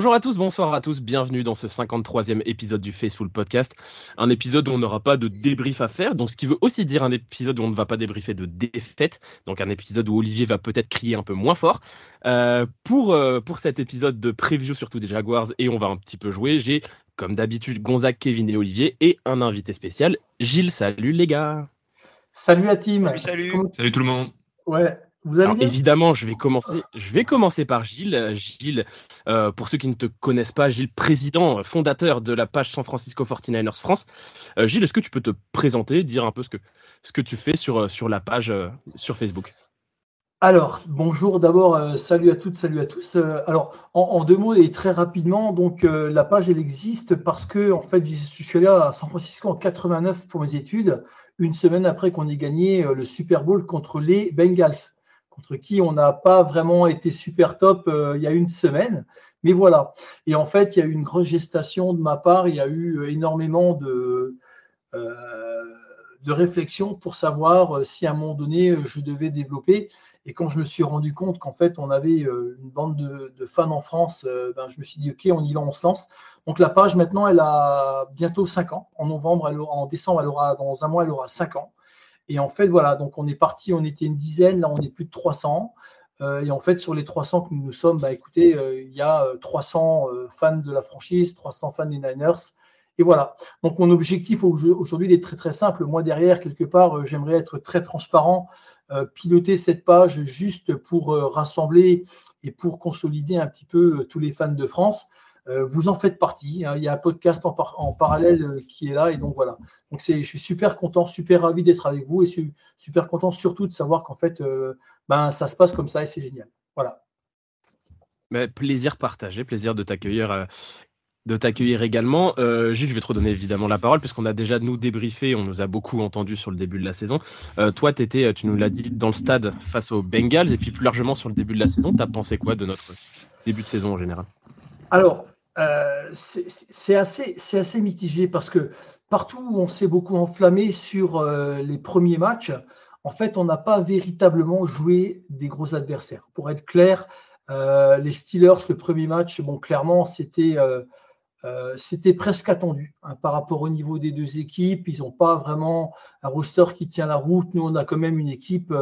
Bonjour à tous, bonsoir à tous, bienvenue dans ce 53e épisode du Faceful Podcast. Un épisode où on n'aura pas de débrief à faire, donc ce qui veut aussi dire un épisode où on ne va pas débriefer de défaite, donc un épisode où Olivier va peut-être crier un peu moins fort. Euh, pour, euh, pour cet épisode de preview surtout des Jaguars, et on va un petit peu jouer, j'ai comme d'habitude Gonzague, Kevin et Olivier, et un invité spécial, Gilles. Salut les gars Salut à team Salut, salut Salut tout le monde Ouais, vous évidemment, je vais commencer. Je vais commencer par Gilles. Gilles, euh, pour ceux qui ne te connaissent pas, Gilles, président, fondateur de la page San Francisco 49ers France. Euh, Gilles, est-ce que tu peux te présenter, dire un peu ce que ce que tu fais sur euh, sur la page sur Facebook? Alors, bonjour d'abord, salut à toutes, salut à tous. alors, en, deux mots et très rapidement, donc la page elle existe parce que en fait, je suis allé à San Francisco en 89 pour mes études, une semaine après qu'on ait gagné le Super Bowl contre les Bengals contre qui on n'a pas vraiment été super top euh, il y a une semaine. Mais voilà. Et en fait, il y a eu une grosse gestation de ma part. Il y a eu euh, énormément de, euh, de réflexion pour savoir si à un moment donné je devais développer. Et quand je me suis rendu compte qu'en fait on avait une bande de, fans en France, ben, je me suis dit ok, on y va, on se lance. Donc la page maintenant, elle a bientôt 5 ans. En novembre, en décembre, elle aura dans un mois, elle aura 5 ans. Et en fait, voilà, donc on est parti, on était une dizaine, là on est plus de 300. Euh, et en fait, sur les 300 que nous sommes, bah, écoutez, euh, il y a 300 euh, fans de la franchise, 300 fans des Niners. Et voilà. Donc mon objectif aujourd'hui, est très très simple. Moi derrière, quelque part, j'aimerais être très transparent, piloter cette page juste pour rassembler et pour consolider un petit peu tous les fans de France. Euh, vous en faites partie. Hein. Il y a un podcast en, parallèle euh, qui est là. Et donc voilà. Donc je suis super content, super ravi d'être avec vous et suis super content surtout de savoir qu'en fait, euh, ben, ça se passe comme ça et c'est génial. Voilà. Mais plaisir partagé, plaisir de t'accueillir. de t'accueillir également. Gilles, je vais te redonner évidemment la parole, puisqu'on a déjà nous débriefé, on nous a beaucoup entendu sur le début de la saison. toi, étais, tu nous l'as dit, dans le stade face aux Bengals, et puis plus largement sur le début de la saison. Tu as pensé quoi de notre début de saison en général? Alors, euh, c'est assez, mitigé parce que partout où on s'est beaucoup enflammé sur euh, les premiers matchs, en fait, on n'a pas véritablement joué des gros adversaires. Pour être clair, euh, les Steelers, le premier match, bon, clairement, c'était c'était presque attendu hein, par rapport au niveau des deux équipes. Ils n'ont pas vraiment un roster qui tient la route. Nous, on a quand même une équipe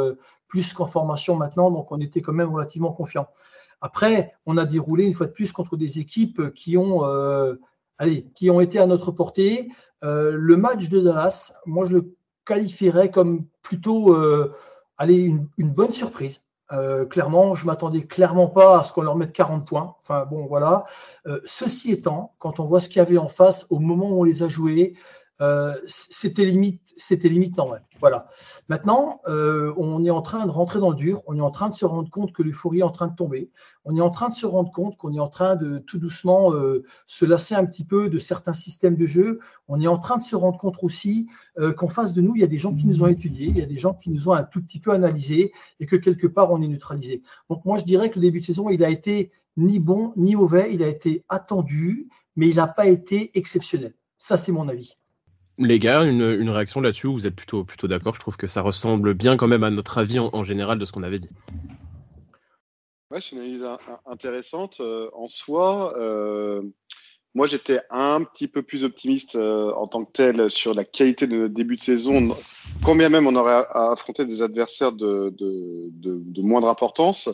plus qu'en formation maintenant, donc on était quand même relativement confiants. Après, on a déroulé une fois de plus contre des équipes qui ont, euh, été à notre portée. Euh, le match de Dallas, moi, je le qualifierais comme plutôt euh, une, bonne surprise. clairement, je m'attendais clairement pas à ce qu'on leur mette 40 points. Enfin bon, voilà. ceci étant, quand on voit ce qu'il y avait en face au moment où on les a joués, euh, c'était limite, c'était limite normal. Voilà. Maintenant, euh, on est en train de rentrer dans le dur. On est en train de se rendre compte que l'euphorie est en train de tomber. On est en train de se rendre compte qu'on est en train de tout doucement euh, se lasser un petit peu de certains systèmes de jeu. On est en train de se rendre compte aussi qu'en face de nous, il y a des gens qui nous ont étudiés, il y a des gens qui nous ont un tout petit peu analysés et que quelque part on est neutralisé. Donc moi, je dirais que le début de saison, il a été ni bon ni mauvais. Il a été attendu, mais il n'a pas été exceptionnel. Ça, c'est mon avis. Les gars, une, réaction là-dessus, vous êtes plutôt, plutôt d'accord Je trouve que ça ressemble bien quand même à notre avis en, général de ce qu'on avait dit. Ouais, c'est une analyse intéressante. Euh, en soi, euh, moi j'étais un petit peu plus optimiste euh, en tant que tel sur la qualité de notre début de saison. Combien même on aurait à affronter des adversaires de, de moindre importance.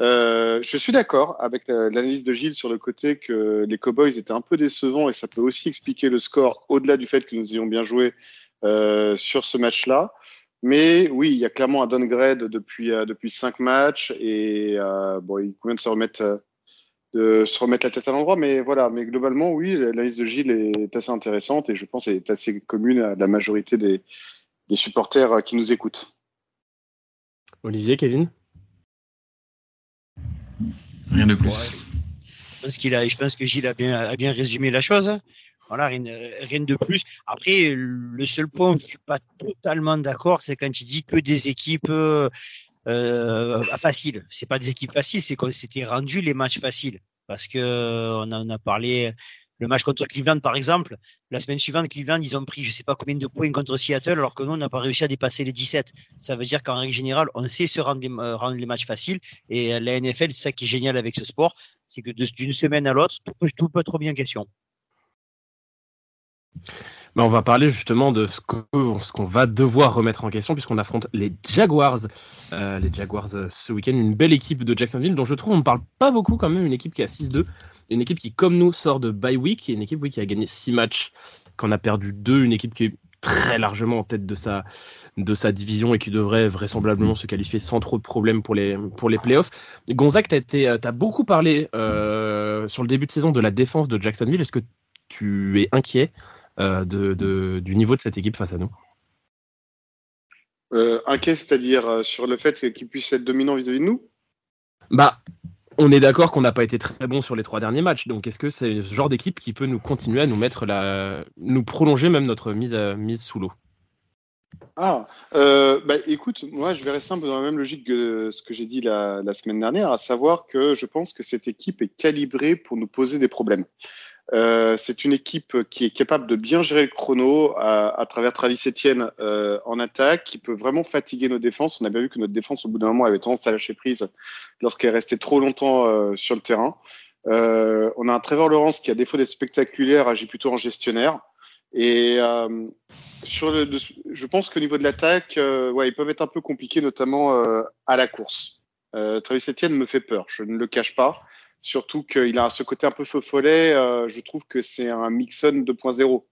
Euh, je suis d'accord avec l'analyse de Gilles sur le côté que les Cowboys étaient un peu décevants et ça peut aussi expliquer le score au-delà du fait que nous ayons bien joué euh, sur ce match-là. Mais oui, il y a clairement un downgrade depuis euh, depuis cinq matchs et euh, bon, il convient de se remettre de se remettre la tête à l'endroit. Mais voilà, mais globalement, oui, l'analyse de Gilles est assez intéressante et je pense qu'elle est assez commune à la majorité des, des supporters qui nous écoutent. Olivier, Kevin? Rien de plus. Je pense, qu'il a, je pense que Gilles a bien, a bien résumé la chose. Voilà, rien, rien, de plus. Après, le seul point où je suis pas totalement d'accord, c'est quand il dit que des équipes euh faciles. C'est pas des équipes faciles, c'est qu'on s'était rendu les matchs faciles. Parce que on en a parlé Le match contre Cleveland, par exemple, la semaine suivante, Cleveland, ils ont pris je sais pas combien de points contre Seattle, alors que nous, on n'a pas réussi à dépasser les 17. Ça veut dire qu'en règle générale, on sait se rendre les, euh, matchs faciles. Et la NFL, c'est ça qui est génial avec ce sport, c'est que d'une semaine à l'autre, tout, peut être remis en question. Mais on va parler justement de ce qu'on va devoir remettre en question puisqu'on affronte les Jaguars. Euh, les Jaguars euh, ce week-end, une belle équipe de Jacksonville dont je trouve on ne parle pas beaucoup quand même, une équipe qui est à 6-2, une équipe qui comme nous sort de bye week, et une équipe oui, qui a gagné 6 matchs, qu'on a perdu 2, une équipe qui est très largement en tête de sa, de sa division et qui devrait vraisemblablement se qualifier sans trop de problèmes pour les, pour les playoffs. Gonzague, tu as, as, beaucoup parlé euh, sur le début de saison de la défense de Jacksonville. Est-ce que tu es inquiet euh, de, du niveau de cette équipe face à nous? Euh, Inquiet, c'est-à-dire euh, sur le fait qu'ils puissent être dominants vis-à-vis de nous? Bah, on est d'accord qu'on n'a pas été très bon sur les trois derniers matchs. Donc, est-ce que c'est ce genre d'équipe qui peut nous continuer à nous mettre la, nous prolonger même notre mise, mise sous l'eau? Ah, euh, bah, écoute, moi je vais rester un peu dans la même logique que ce que j'ai dit la, semaine dernière, à savoir que je pense que cette équipe est calibrée pour nous poser des problèmes. Euh, c'est une équipe qui est capable de bien gérer le chrono à, à travers Travis Etienne euh, en attaque, qui peut vraiment fatiguer nos défenses. On a bien vu que notre défense, au bout d'un moment, avait tendance à lâcher prise lorsqu'elle restait trop longtemps euh, sur le terrain. Euh, on a un Trevor Lawrence qui, à défaut d'être spectaculaire, agit plutôt en gestionnaire. Et euh, sur le, je pense qu'au niveau de l'attaque, ouais, ils peuvent être un peu compliqués, notamment à la course. Travis Etienne me fait peur, je ne le cache pas. Surtout qu'il a ce côté un peu feu follet. Euh, je trouve que c'est un Mixon 2.0.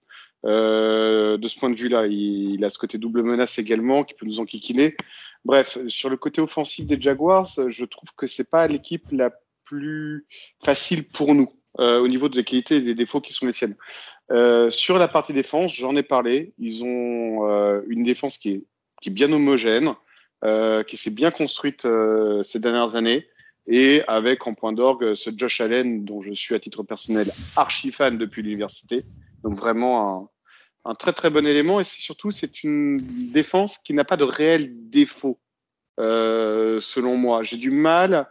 Euh, de ce point de vue-là, il, a ce côté double menace également qui peut nous enquiquiner. Bref, sur le côté offensif des Jaguars, je trouve que c'est pas l'équipe la plus facile pour nous euh, au niveau des qualités et des défauts qui sont les siennes. Euh, sur la partie défense, j'en ai parlé. Ils ont euh, une défense qui est, qui est bien homogène, euh, qui s'est bien construite ces dernières années et avec en point d'orgue ce Josh Allen dont je suis à titre personnel archi fan depuis l'université. Donc vraiment un, un, très très bon élément et c'est surtout c'est une défense qui n'a pas de réel défaut euh, selon moi. J'ai du mal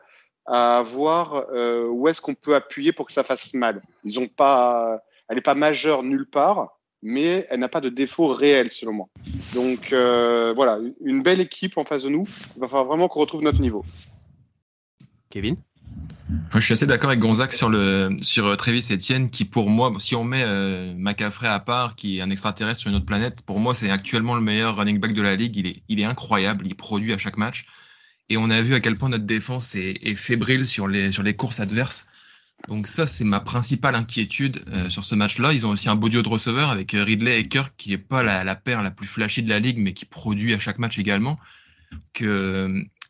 à voir euh, où est-ce qu'on peut appuyer pour que ça fasse mal. Ils ont pas, elle n'est pas majeure nulle part, mais elle n'a pas de défaut réel selon moi. Donc euh, voilà, une belle équipe en face de nous. Il va falloir vraiment qu'on retrouve notre niveau. Kevin? Je suis assez d'accord avec Gonzac sur le sur euh, Travis Etienne qui pour moi si on met euh, McCaffrey à part qui est un extraterrestre sur une autre planète pour moi c'est actuellement le meilleur running back de la ligue. Il est il est incroyable. Il produit à chaque match. Et on a vu à quel point notre défense est, fébrile sur les sur les courses adverses. Donc ça c'est ma principale inquiétude euh, sur ce match-là. Ils ont aussi un beau duo de receveurs avec Ridley et Kirk qui est pas la, la paire la plus flashy de la ligue mais qui produit à chaque match également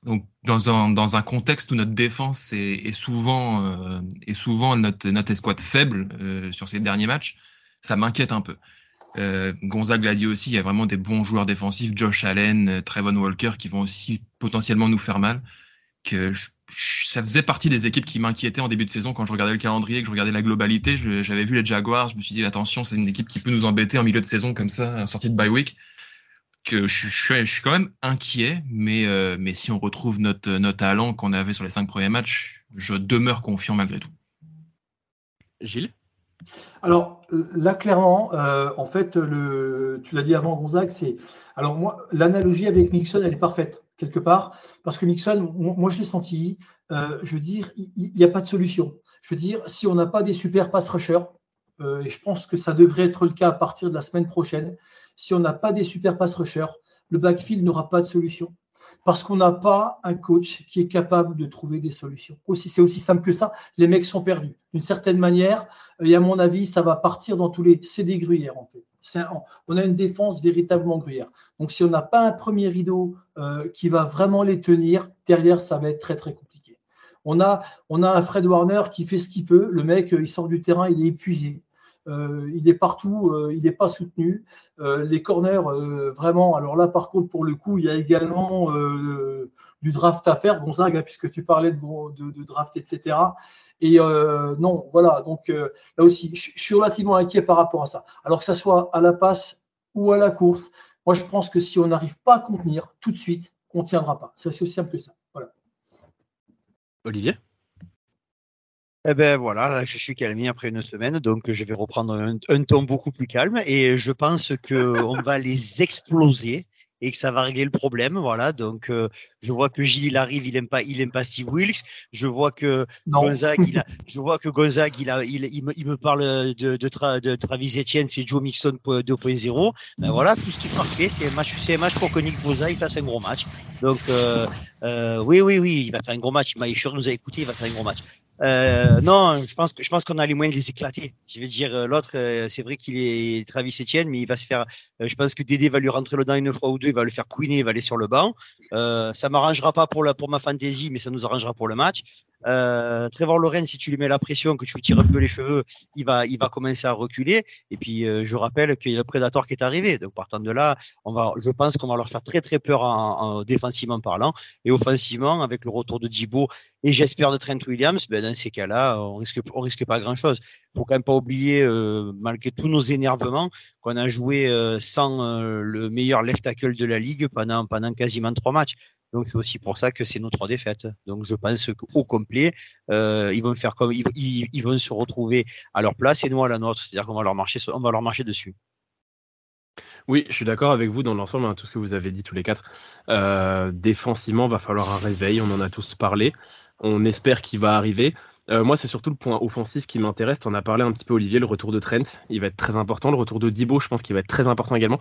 donc dans un, dans un contexte où notre défense est, est souvent euh, est souvent notre notre escouade faible euh, sur ces derniers matchs, ça m'inquiète un peu. Euh, Gonzague l'a dit aussi, il y a vraiment des bons joueurs défensifs, Josh Allen, euh, Trevon Walker, qui vont aussi potentiellement nous faire mal. Que je, je, ça faisait partie des équipes qui m'inquiétaient en début de saison quand je regardais le calendrier, que je regardais la globalité. J'avais vu les Jaguars, je me suis dit attention, c'est une équipe qui peut nous embêter en milieu de saison comme ça, en sortie de bye week que je, je, je, suis quand même inquiet, mais, euh, mais si on retrouve notre, notre talent qu'on avait sur les cinq premiers matchs, je demeure confiant malgré tout. Gilles? Alors là, clairement, euh, en fait, le, tu l'as dit avant, Gonzague, c'est. Alors moi, l'analogie avec Mixon, elle est parfaite, quelque part, parce que Mixon, moi, je l'ai senti, euh, je veux dire, il n'y a pas de solution. Je veux dire, si on n'a pas des super pass rushers, euh, et je pense que ça devrait être le cas à partir de la semaine prochaine, si on n'a pas des super pass rushers, le backfield n'aura pas de solution. Parce qu'on n'a pas un coach qui est capable de trouver des solutions. C'est aussi simple que ça. Les mecs sont perdus. D'une certaine manière, et à mon avis, ça va partir dans tous les. C'est des gruyères, en fait. On a une défense véritablement gruyère. Donc, si on n'a pas un premier rideau euh, qui va vraiment les tenir, derrière, ça va être très, très compliqué. On a, on a un Fred Warner qui fait ce qu'il peut. Le mec, il sort du terrain, il est épuisé. Euh, il est partout, euh, il n'est pas soutenu. Euh, les corners, vraiment, alors là, par contre, pour le coup, il y a également du draft à faire, Gonzague, hein, puisque tu parlais de, de, draft, etc. Et non, voilà, donc là aussi, je suis relativement inquiet par rapport à ça. Alors que ça soit à la passe ou à la course, moi, je pense que si on n'arrive pas à contenir tout de suite, on ne tiendra pas. C'est aussi simple que ça. Voilà. Olivier? Eh ben voilà, je suis calmé après une semaine, donc je vais reprendre un, un ton beaucoup plus calme et je pense que on va les exploser et que ça va régler le problème. Voilà. Donc, euh, je vois que Gilles il arrive, il aime pas, il aime pas Steve Wilkes. Je vois que Gonzague, il a, je vois que Gonzague, il a, il, il, me, il me, parle de, de, de Travis Etienne, c'est Joe Mixon 2.0. Ben voilà, tout ce qui est parfait, c'est un match, c'est un match pour que Nick Bosa il fasse un gros match. Donc, euh, euh, oui, oui, oui, il va faire un gros match. Il m'a sûr nous a écouté, il va faire un gros match. Euh, non, je pense que je pense qu'on a les moyens de les éclater. Je vais dire euh, l'autre, euh, c'est vrai qu'il est Travis Etienne, mais il va se faire. Euh, je pense que Dédé va lui rentrer le dent une fois ou deux, il va le faire couiner, il va aller sur le banc. Euh, ça m'arrangera pas pour la pour ma fantaisie, mais ça nous arrangera pour le match. Euh, Trevor Lawrence, si tu lui mets la pression, que tu lui tires un peu les cheveux, il va, il va commencer à reculer. Et puis, euh, je rappelle qu'il y a le Predator qui est arrivé. Donc, partant de là, on va, je pense qu'on va leur faire très, très peur en, en, défensivement parlant. Et offensivement, avec le retour de Djibo et j'espère de Trent Williams, ben, dans ces cas-là, on risque, on risque pas grand-chose. Faut quand même pas oublier, euh, malgré tous nos énervements, qu'on a joué euh, sans euh, le meilleur left tackle de la ligue pendant, pendant quasiment trois matchs. Donc c'est aussi pour ça que c'est nos trois défaites. Donc je pense qu'au complet, euh, ils vont faire comme ils, vont se retrouver à leur place et nous à la nôtre. C'est-à-dire qu'on va leur marcher, on va leur marcher dessus. Oui, je suis d'accord avec vous dans l'ensemble, hein, tout ce que vous avez dit tous les quatre. Euh, défensivement, va falloir un réveil. On en a tous parlé. On espère qu'il va arriver. Euh, moi, c'est surtout le point offensif qui m'intéresse. On a parlé un petit peu, Olivier, le retour de Trent. Il va être très important. Le retour de Dibo, je pense qu'il va être très important également.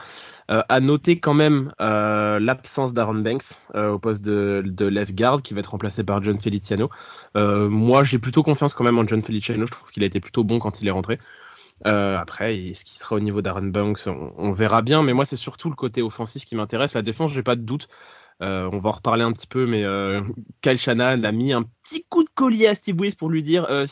Euh, à noter quand même euh, l'absence d'Aaron Banks au poste de, left guard qui va être remplacé par John Feliciano. Moi, j'ai plutôt confiance quand même en John Feliciano. Je trouve qu'il a été plutôt bon quand il est rentré. Après, ce qui sera au niveau d'Aaron Banks, on, on, verra bien. Mais moi, c'est surtout le côté offensif qui m'intéresse. La défense, j'ai pas de doute. Euh, on va en reparler un petit peu, mais euh, Kyle Shanahan a mis un petit coup de collier à Steve Willis pour lui dire euh,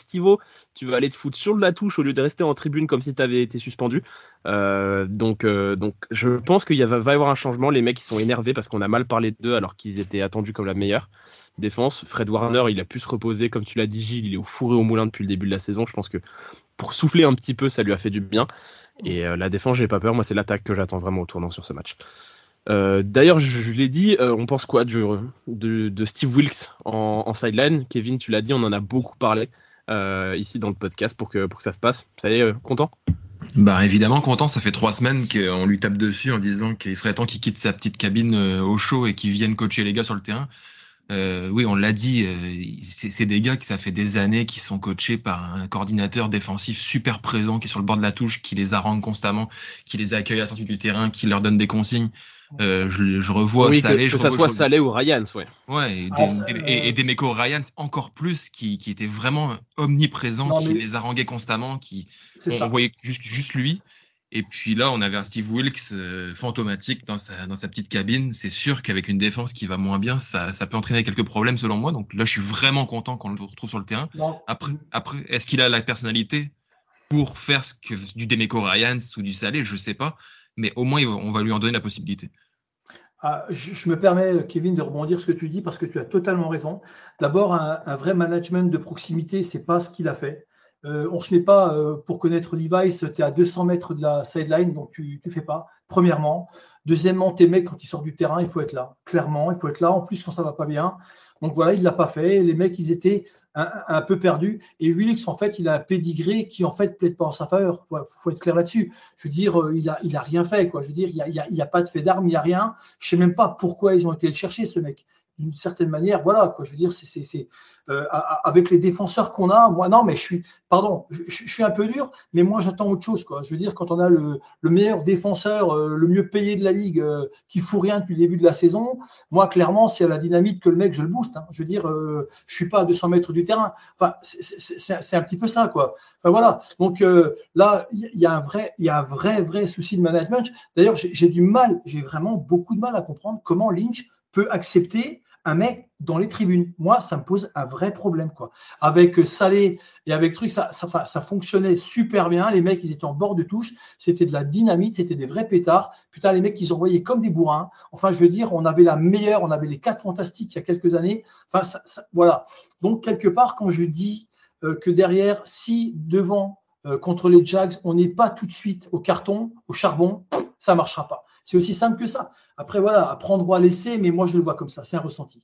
tu vas aller te foutre sur la touche au lieu de rester en tribune comme si tu avais été suspendu. Euh, donc, euh, donc, je pense qu'il va, y avoir un changement. Les mecs, ils sont énervés parce qu'on a mal parlé d'eux alors qu'ils étaient attendus comme la meilleure défense. Fred Warner, il a pu se reposer, comme tu l'as dit, Gilles, il est au fourré au moulin depuis le début de la saison. Je pense que pour souffler un petit peu, ça lui a fait du bien. Et la défense, j'ai pas peur. Moi, c'est l'attaque que j'attends vraiment au tournant sur ce match. Euh, D'ailleurs, je, l'ai dit, euh, on pense quoi de, Steve Wilkes en, sideline? Kevin, tu l'as dit, on en a beaucoup parlé euh, ici dans le podcast pour que, pour que ça se passe. Ça y est, content? Bah évidemment content, ça fait trois semaines qu'on lui tape dessus en disant qu'il serait temps qu'il quitte sa petite cabine au chaud et qu'il vienne coacher les gars sur le terrain. Oui, on l'a dit, c'est des gars qui ça fait des années qui sont coachés par un coordinateur défensif super présent, qui est sur le bord de la touche, qui les harangue constamment, qui les accueille à la sortie du terrain, qui leur donne des consignes. Euh, je, je, revois oui, Salé, que, je que ça soit Salé ou Ryans, ouais. Ouais, et, ah, des, et, et des Meko Ryans encore plus, qui, qui étaient vraiment omniprésents, non, qui mais... les haranguaient constamment, qui on, on, voyait juste, juste lui. Et puis là, on avait un Steve Wilkes euh, fantomatique dans sa, dans sa petite cabine. C'est sûr qu'avec une défense qui va moins bien, ça, ça peut entraîner quelques problèmes selon moi. Donc là, je suis vraiment content qu'on le retrouve sur le terrain. Non. Après, après est-ce qu'il a la personnalité pour faire ce que du Demeco Ryans ou du Salé Je sais pas. Mais au moins, on va lui en donner la possibilité. Ah, je, me permets, Kevin, de rebondir ce que tu dis parce que tu as totalement raison. D'abord, un, vrai management de proximité, c'est pas ce qu'il a fait. Euh, on ne se met pas euh, pour connaître Levi's, tu es à 200 mètres de la sideline, donc tu ne fais pas, premièrement. Deuxièmement, tes mecs, quand ils sortent du terrain, il faut être là. Clairement, il faut être là. En plus, quand ça va pas bien. Donc voilà, il ne l'a pas fait. Les mecs, ils étaient un, peu perdus. Et Wilix, en fait, il a un pédigré qui, en fait, plaide pas en sa faveur. Il faut être clair là-dessus. Je veux dire, euh, il a, il a rien fait. Quoi. Je veux dire, il n'y a, a, pas de fait d'armes, il n'y a rien. Je sais même pas pourquoi ils ont été le chercher, ce mec d'une certaine manière, voilà, quoi. Je veux dire, c'est euh, avec les défenseurs qu'on a, moi, non, mais je suis, pardon, je, suis un peu dur, mais moi, j'attends autre chose, quoi. Je veux dire, quand on a le, le meilleur défenseur, euh, le mieux payé de la ligue, euh, qui fout rien depuis le début de la saison, moi, clairement, c'est à la dynamite que le mec, je le booste. Hein. Je veux dire, euh, je suis pas à 200 mètres du terrain. Enfin, c'est un petit peu ça, quoi. Enfin, voilà. Donc euh, là, il y, y, a un vrai, il y a un vrai, vrai souci de management. D'ailleurs, j'ai du mal, j'ai vraiment beaucoup de mal à comprendre comment Lynch peut accepter un mec dans les tribunes. Moi, ça me pose un vrai problème. quoi. Avec Salé et avec truc, ça, ça, fonctionnait super bien. Les mecs, ils étaient en bord de touche. C'était de la dynamite, c'était des vrais pétards. Putain, les mecs, ils envoyaient comme des bourrins. Enfin, je veux dire, on avait la meilleure, on avait les quatre fantastiques il y a quelques années. Voilà. Donc, quelque part, quand je dis euh, que derrière, si devant, euh, contre les Jags, on n'est pas tout de suite au carton, au charbon, ça ne marchera pas. C'est aussi simple que ça. Après, voilà, à prendre ou à laisser, mais moi, je le vois comme ça. C'est un ressenti.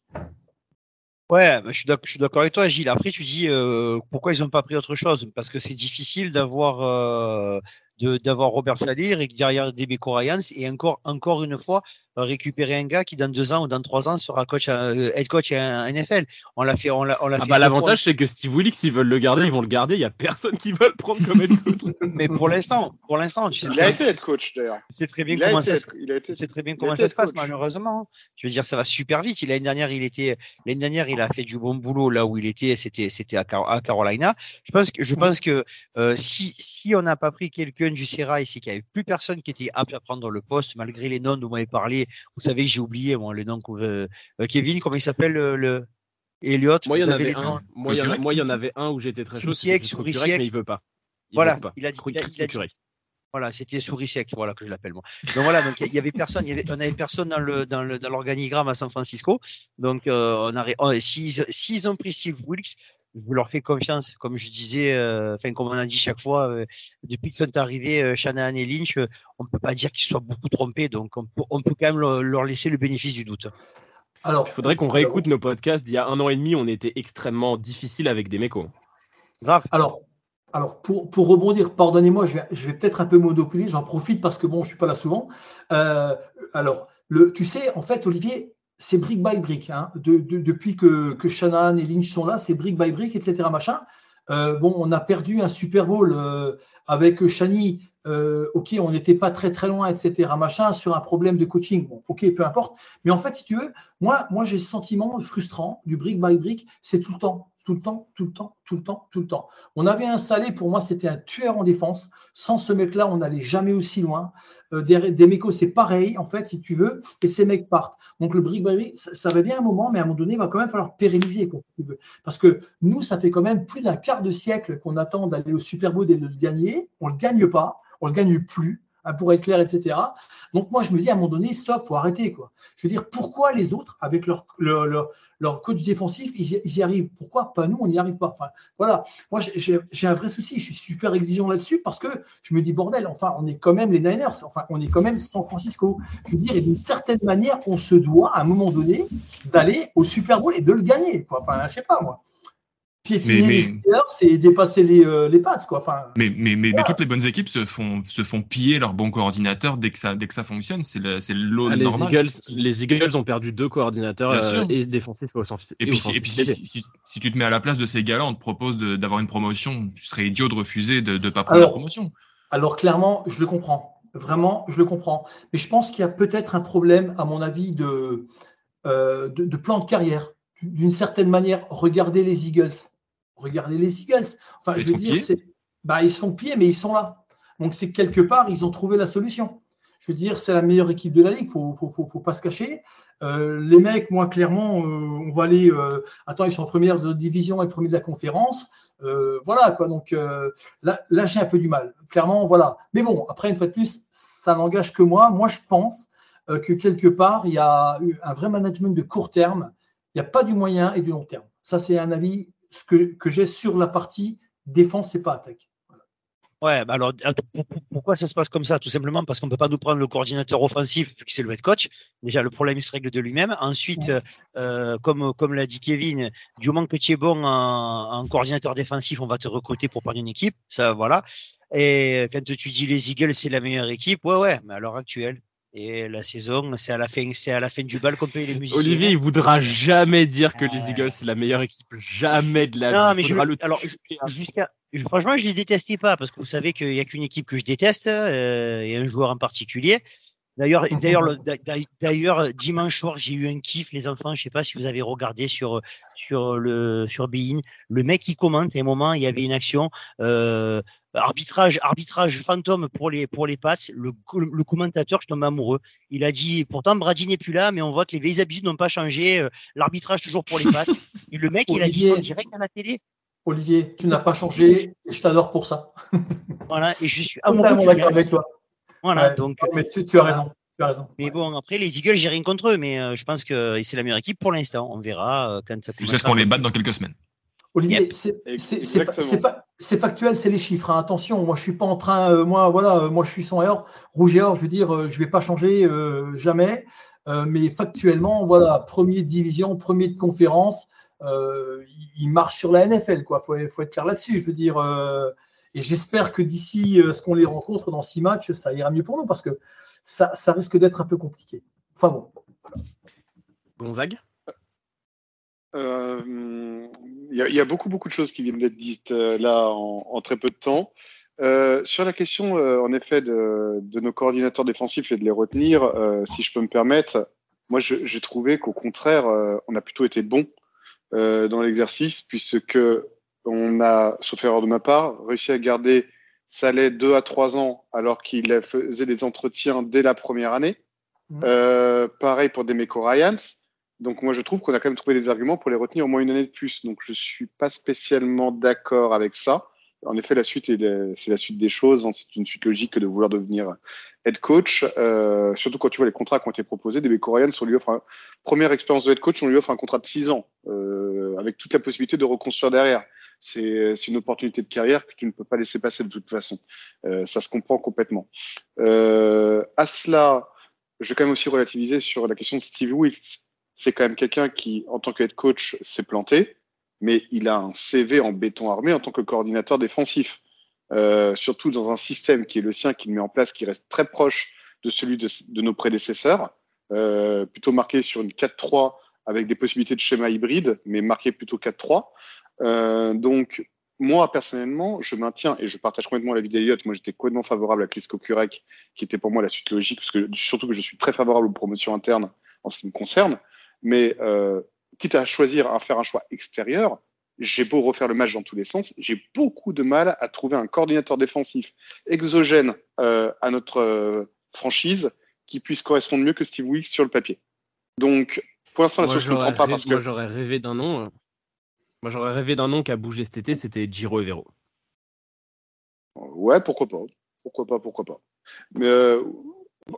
Ouais, je suis d'accord avec toi, Gilles. Après, tu dis euh, pourquoi ils n'ont pas pris autre chose? Parce que c'est difficile d'avoir euh, d'avoir Robert Salir et derrière Debeco Ryans et encore encore une fois récupérer un gars qui dans deux ans ou dans trois ans sera coach euh, head coach à NFL. On l'a fait on l'a on l'a ah Bah, l'avantage c'est que Steve Willis s'ils veulent le garder ils vont le garder. Il y a personne qui veut le prendre comme head coach. Mais pour l'instant pour l'instant tu sais il a été head coach d'ailleurs. C'est très bien comment ça c'est très bien comment ça se passe malheureusement. Je veux dire ça va super vite. L'année dernière il était l'année dernière il a fait du bon boulot là où il était c'était c'était à, Carolina. Je pense que je pense que euh, si si on n'a pas pris du Serra ici qu'il n'y avait plus personne qui était apte à prendre le poste malgré les noms dont vous m'avez parlé vous savez, j'ai oublié moi, le nom. Euh, Kevin, comment il s'appelle le, Elliot Moi, il y en avait un. Moi, il y en avait un où j'étais très chaud. Mais il veut pas. voilà, il a dit. Il a, dit voilà, c'était Souriciec, voilà que je l'appelle moi. Donc voilà, donc il y avait personne, il y avait, on avait personne dans le dans le dans l'organigramme à San Francisco. Donc euh, on a, s'ils s'ils ont pris Steve Wilkes, je leur fais confiance, comme je disais, euh, enfin comme on a dit chaque fois, euh, depuis que sont arrivés euh, Shanahan et Lynch, on peut pas dire qu'ils soient beaucoup trompés, donc on peut, on peut quand même leur, laisser le bénéfice du doute. Alors, il faudrait qu'on réécoute nos podcasts d'il y a un an et demi, on était extrêmement difficile avec des mécos. Grave. Alors, alors pour, pour rebondir, pardonnez-moi, je vais, je vais peut-être un peu monopoliser, j'en profite parce que bon, je suis pas là souvent. alors, le, tu sais, en fait, Olivier, c'est brique by brique. Hein. depuis que, Shanahan et Lynch sont là, c'est brique by brique, etc. Euh, bon, on a perdu un Super Bowl euh, avec Shani. Euh, ok, on n'était pas très très loin, etc. Sur un problème de coaching. Ok, peu importe. Mais en fait, si tu veux, moi, j'ai ce sentiment frustrant du brique by brique, c'est tout le temps tout le temps, tout le temps, tout le temps, tout le temps. On avait installé, pour moi, c'était un tueur en défense. Sans ce mec-là, on n'allait jamais aussi loin. Euh, des, des c'est pareil, en fait, si tu veux, et ces mecs partent. Donc le brick by ça, va bien un moment, mais à un moment donné, il va quand même falloir pérenniser. Parce que nous, ça fait quand même plus d'un quart de siècle qu'on attend d'aller au Super Bowl et de le gagner. On ne le gagne pas, on ne le gagne plus. Hein, pour être clair, etc. Donc moi, je me dis à un moment donné, stop, faut arrêter. Je veux dire, pourquoi les autres, avec leur, leur, leur, coach défensif, ils, y arrivent? Pourquoi pas nous, on n'y arrive pas? Voilà, moi j'ai un vrai souci, je suis super exigeant là-dessus parce que je me dis, bordel, enfin, on est quand même les Niners, enfin, on est quand même San Francisco. Je veux dire, et d'une certaine manière, on se doit à un moment donné d'aller au Super Bowl et de le gagner. Quoi. Enfin, je sais pas moi mais, c'est dépasser les, euh, les pattes. Quoi. Enfin, mais, mais, mais, toutes les bonnes équipes se font, se font piller leur bon coordinateur dès que ça, dès que ça fonctionne. C'est l'eau ah, les Eagles, les Eagles ont perdu deux coordinateurs euh, et défensifs et. Et, puis, et puis si, si, tu te mets à la place de ces gars-là, on te propose d'avoir une promotion. Tu serais idiot de refuser de ne pas prendre la promotion. Alors clairement, je le comprends. Vraiment, je le comprends. Mais je pense qu'il y a peut-être un problème, à mon avis, de, euh, de, de plan de carrière. D'une certaine manière, regardez les Eagles regardez les Eagles. Enfin, je veux dire, bah, ils sont pieds, mais ils sont là. Donc, c'est quelque part, ils ont trouvé la solution. Je veux dire, c'est la meilleure équipe de la ligue, il ne faut, pas se cacher. Euh, les mecs, moi, clairement, euh, on va aller. Euh, attends, ils sont en première de division et premier de la conférence. voilà, quoi. Donc là, là j'ai un peu du mal. Clairement, voilà. Mais bon, après, une fois de plus, ça n'engage que moi. Moi, je pense que quelque part, il y a un vrai management de court terme. Il n'y a pas du moyen et du long terme. Ça, c'est un avis ce que, que j'ai sur la partie défense et pas attaque. Ouais, bah alors pourquoi ça se passe comme ça? Tout simplement parce qu'on peut pas nous prendre le coordinateur offensif qui c'est le head coach. Déjà, le problème il se règle de lui-même. Ensuite, euh, comme comme l'a dit Kevin, du moment que tu es bon en, en, coordinateur défensif, on va te recruter pour prendre une équipe. Ça, voilà. Et quand tu dis les Eagles c'est la meilleure équipe, ouais, ouais. Mais à l'heure actuelle, et la saison, c'est à la fin, c'est à la fin du bal qu'on paye les musiciens. Olivier, il voudra jamais dire que les Eagles c'est la meilleure équipe, jamais de la vie. Non, mais je, alors jusqu'à, franchement, je les détestais pas parce que vous savez qu'il y a qu'une équipe que je déteste euh, et un joueur en particulier. D'ailleurs, d'ailleurs, d'ailleurs, dimanche soir, j'ai eu un kiff, les enfants. Je sais pas si vous avez regardé sur sur le sur Bein. Le mec qui commente. À un moment, il y avait une action. Euh, arbitrage, arbitrage fantôme pour les pour les Pats. Le, le commentateur, je tombe amoureux. Il a dit, pourtant Brady n'est plus là, mais on voit que les vieilles habitudes n'ont pas changé. Euh, l'arbitrage toujours pour les Pats. Et le mec, il a dit ça direct à la télé. Olivier, tu n'as pas changé. Et je t'adore pour ça. voilà, et je suis amoureux. avec toi. Voilà, donc. Mais tu, tu, as raison. Tu as raison. Mais bon, après, les Eagles, j'ai rien contre eux, mais euh, je pense que c'est la meilleure équipe pour l'instant. On verra euh, quand ça Jusqu'à ce qu'on les batte dans quelques semaines. Olivier, c'est factuel, c'est les chiffres. Hein. Attention, moi je suis pas en train, euh, moi voilà, moi je suis son heure, rouge et or, je veux dire, je vais pas changer jamais. mais factuellement, voilà, premier de division, premier de conférence, il, marche sur la NFL. Il faut, faut, être clair là-dessus. Je veux dire, et j'espère que d'ici ce qu'on les rencontre dans six matchs, ça ira mieux pour nous parce que ça, ça risque d'être un peu compliqué. Enfin bon. Gonzague? Il y, a beaucoup, beaucoup de choses qui viennent d'être dites là en, très peu de temps. Euh, sur la question, euh, en effet, de, de, nos coordinateurs défensifs et de les retenir, euh, si je peux me permettre, moi, j'ai trouvé qu'au contraire, on a plutôt été bon dans l'exercice, puisque on a, sauf erreur de ma part, réussi à garder Saleh deux à trois ans, alors qu'il faisait des entretiens dès la première année. Mmh. pareil pour Demeco Ryans. Donc moi, je trouve qu'on a quand même trouvé des arguments pour les retenir au moins une année de plus. Donc je suis pas spécialement d'accord avec ça en effet, la suite, c'est la suite des choses. Hein. C'est une suite logique de vouloir devenir head coach. Euh, surtout quand tu vois les contrats qui ont été proposés. Des Coréennes, on lui offre un, première expérience de head coach, on lui offre un contrat de six ans, euh, avec toute la possibilité de reconstruire derrière. C'est une opportunité de carrière que tu ne peux pas laisser passer de toute façon. Euh, ça se comprend complètement. Euh, à cela, je vais quand même aussi relativiser sur la question de Steve Wilkes. C'est quand même quelqu'un qui, en tant que head coach, s'est planté mais il a un CV en béton armé en tant que coordinateur défensif. Euh, surtout dans un système qui est le sien, qu'il met en place, qui reste très proche de celui de, nos prédécesseurs, euh, plutôt marqué sur une 4-3 avec des possibilités de schéma hybride, mais marqué plutôt 4-3. Euh, donc, moi, personnellement, je maintiens, et je partage complètement l'avis d'Eliott, moi j'étais complètement favorable à Clisco Kurek, qui était pour moi la suite logique, parce que surtout que je suis très favorable aux promotions internes en ce qui me concerne, mais euh, quitte à choisir à faire un choix extérieur, j'ai beau refaire le match dans tous les sens, j'ai beaucoup de mal à trouver un coordinateur défensif exogène euh, à notre euh, franchise qui puisse correspondre mieux que Steve Wilkes sur le papier. Donc, pour l'instant, la chose je ne comprends pas parce que. Moi, j'aurais rêvé d'un nom. Euh, moi, j'aurais rêvé d'un nom qui a bougé cet été, c'était Giro Evero. Ouais, pourquoi pas. Pourquoi pas, pourquoi pas. Mais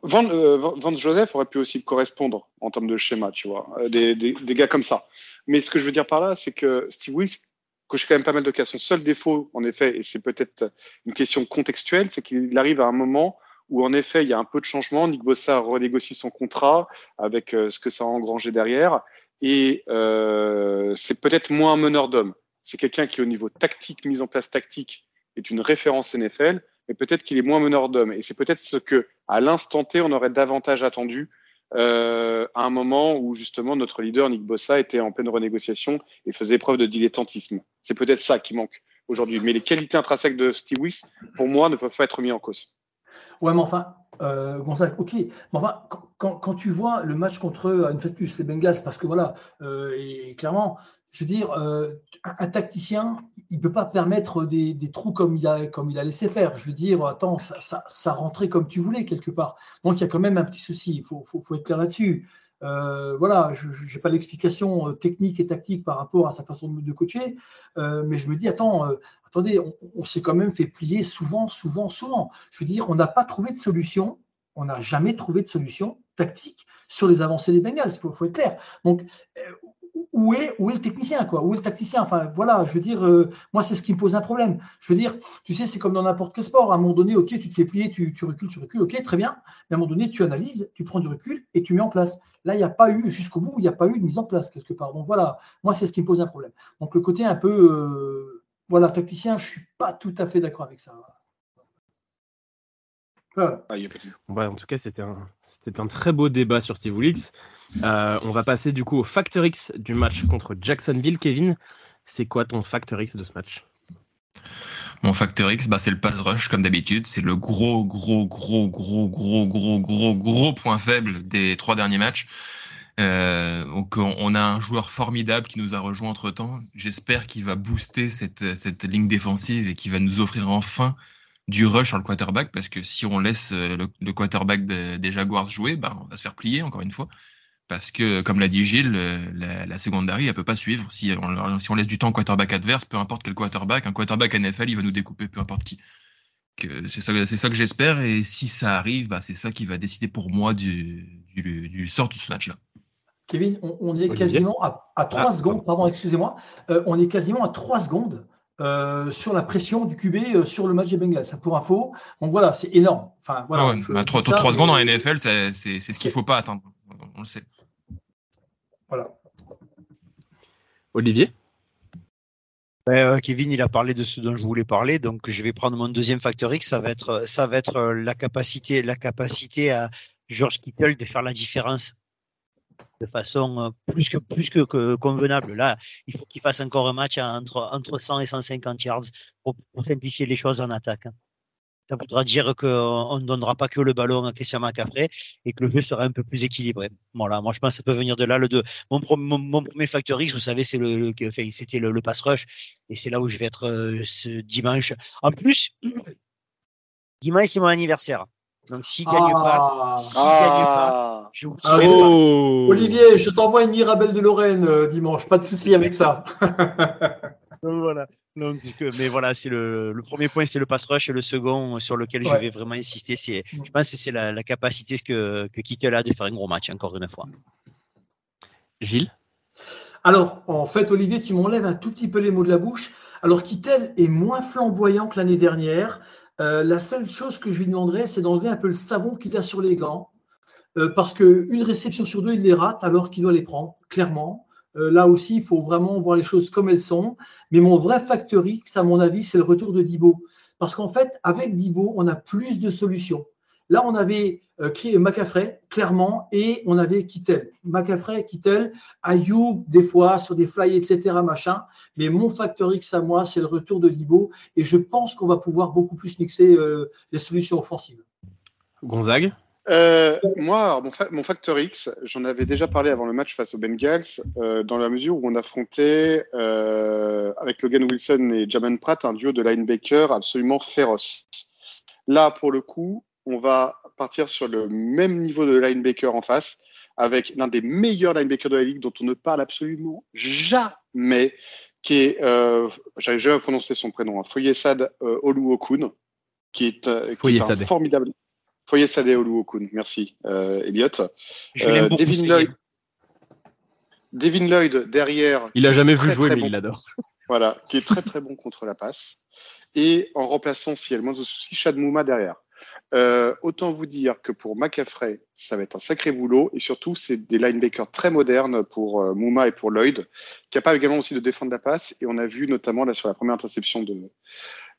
Van, euh, Joseph aurait pu aussi correspondre en termes de schéma, tu vois, euh, des, des, des, gars comme ça. Mais ce que je veux dire par là, c'est que Steve Wilkes coche quand même pas mal de cas. Son seul défaut, en effet, et c'est peut-être une question contextuelle, c'est qu'il arrive à un moment où, en effet, il y a un peu de changement. Nick Bossa renégocie son contrat avec euh, ce que ça a engrangé derrière. Et euh, c'est peut-être moins meneur d'homme. C'est quelqu'un qui, au niveau tactique, mise en place tactique, est une référence NFL mais peut-être qu'il est moins meneur d'hommes. Et c'est peut-être ce que, à l'instant T, on aurait davantage attendu euh, à un moment où justement notre leader Nick Bossa était en pleine renégociation et faisait preuve de dilettantisme. C'est peut-être ça qui manque aujourd'hui. Mais les qualités intrinsèques de Steve Weiss, pour moi, ne peuvent pas être mises en cause. Ouais, mais enfin, euh, Gonzague, ok. Mais enfin, quand, tu vois le match contre, une fois plus, les Bengals, parce que voilà, euh, et clairement, je veux dire, euh, un tacticien, il ne peut pas permettre des, trous comme il, a, comme il a laissé faire. Je veux dire, attends, ça, rentrait comme tu voulais quelque part. Donc il y a quand même un petit souci, il faut, faut, être clair là-dessus. Euh, voilà, je n'ai pas l'explication euh, technique et tactique par rapport à sa façon de, coacher, mais je me dis, attends, attendez, on, on s'est quand même fait plier souvent, souvent, souvent. Je veux dire, on n'a pas trouvé de solution, on n'a jamais trouvé de solution tactique sur les avancées des Bengals, il faut, faut, être clair. Donc, où est, où est le technicien, quoi Où est le tacticien Enfin, voilà, je veux dire, euh, moi, c'est ce qui me pose un problème. Je veux dire, tu sais, c'est comme dans n'importe quel sport. À un moment donné, OK, tu te fais plier, tu, tu, recules, tu recules, OK, très bien. Mais à un moment donné, tu analyses, tu prends du recul et tu mets en place. Là, il n'y a pas eu, jusqu'au bout, il n'y a pas eu de mise en place, quelque part. Donc voilà, moi, c'est ce qui me pose un problème. Donc le côté un peu, euh, voilà, tacticien, je ne suis pas tout à fait d'accord avec ça. Ah, en tout cas, c'était un, un, très beau débat sur Steve Wilkes. Euh, on va passer du coup au Factor X du match contre Jacksonville. Kevin, c'est quoi ton Factor X de ce match? Mon Factor X, bah, c'est le pass rush comme d'habitude. C'est le gros, gros, gros, gros, gros, gros, gros, gros point faible des trois derniers matchs. Euh, donc on a un joueur formidable qui nous a rejoint entre temps. J'espère qu'il va booster cette, cette ligne défensive et qu'il va nous offrir enfin du rush sur le quarterback parce que si on laisse euh, le, quarterback des Jaguars jouer, ben, on va se faire plier encore une fois. Parce que, comme l'a dit Gilles, la, la secondary, elle peut pas suivre. Si on, si on laisse du temps au quarterback adverse, peu importe quel quarterback, un quarterback NFL, il va nous découper, peu importe qui. C'est ça, c'est ça que j'espère. Et si ça arrive, bah, c'est ça qui va décider pour moi du, du, du sort de ce match-là. Kevin, on, est quasiment à, à 3 ah, secondes, pardon, excusez-moi, euh, on est quasiment à 3 secondes euh, sur la pression du QB euh, sur le match des Bengals. Ça pour info. Donc voilà, c'est énorme. Enfin, voilà, 3, bah, secondes en NFL, c'est ce qu'il ne faut pas attendre. On le sait. Voilà. Olivier? Ben, Kevin, il a parlé de ce dont je voulais parler, donc je vais prendre mon deuxième facteur X. Ça va être, ça va être la capacité, la capacité à George Kittle de faire la différence de façon euh, plus que plus que, convenable. Là, il faut qu'il fasse encore un match entre entre 100 et 150 yards pour, simplifier les choses en attaque. Hein. Ça voudra dire qu'on ne donnera pas que le ballon à Christian McCaffrey et que le jeu sera un peu plus équilibré. Voilà, moi je pense que ça peut venir de là. Mon, premier facteur X, vous savez, c'est le, c'était le, pass rush et c'est là où je vais être euh, ce dimanche. En plus, dimanche c'est mon anniversaire. Donc s'il gagne pas, ah. s'il gagne pas, je vous ah, oh. Olivier, je t'envoie une Mirabelle de Lorraine euh, dimanche, pas de souci avec ça. voilà. Donc, mais voilà, c'est le, le, premier point, c'est le pass rush, et le second sur lequel je vais vraiment insister, c'est, je pense que c'est la, la, capacité que que Kittel a de faire un gros match encore une fois. Gilles? Alors, en fait, Olivier, tu m'enlèves un tout petit peu les mots de la bouche. Alors, Kittel est moins flamboyant que l'année dernière. Euh, la seule chose que je lui demanderais, c'est d'enlever un peu le savon qu'il a sur les gants, euh, parce qu'une réception sur deux, il les rate alors qu'il doit les prendre, clairement. Euh, là aussi, il faut vraiment voir les choses comme elles sont. Mais mon vrai facteur X, à mon avis, c'est le retour de Dibo. Parce qu'en fait, avec Dibo, on a plus de solutions. Là, on avait euh, Macafrey, clairement, et on avait Kittel. Macafrey, Kittel, Ayou, des fois, sur des fly, etc., machin. Mais mon facteur X à moi, c'est le retour de Libo. Et je pense qu'on va pouvoir beaucoup plus mixer euh, les solutions offensives. Gonzague? Euh, moi, mon, facteur X, j'en avais déjà parlé avant le match face aux Bengals, dans la mesure où on affrontait avec Logan Wilson et Jaman Pratt un duo de linebacker absolument féroce. Là, pour le coup, on va partir sur le même niveau de linebacker en face, avec l'un des meilleurs linebackers de la ligue dont on ne parle absolument jamais, qui est, euh, j'avais jamais prononcé son prénom, hein, Foyesad euh, Oluokun, qui est, euh, qui est un formidable. Foyesade Oluokun, merci, euh, Elliot. Euh, Devin Lloyd. Devin Lloyd derrière. Il a jamais vu jouer, mais il adore. Voilà, qui est très très bon contre la passe. Et en remplaçant, si elle moins de soucis, Chad Mouma derrière. Euh, autant vous dire que pour McAfrey, ça va être un sacré boulot. Et surtout c'est des linebackers très modernes pour euh, Mouma et pour Lloyd, capables également aussi de défendre la passe. Et on a vu notamment là sur la première interception de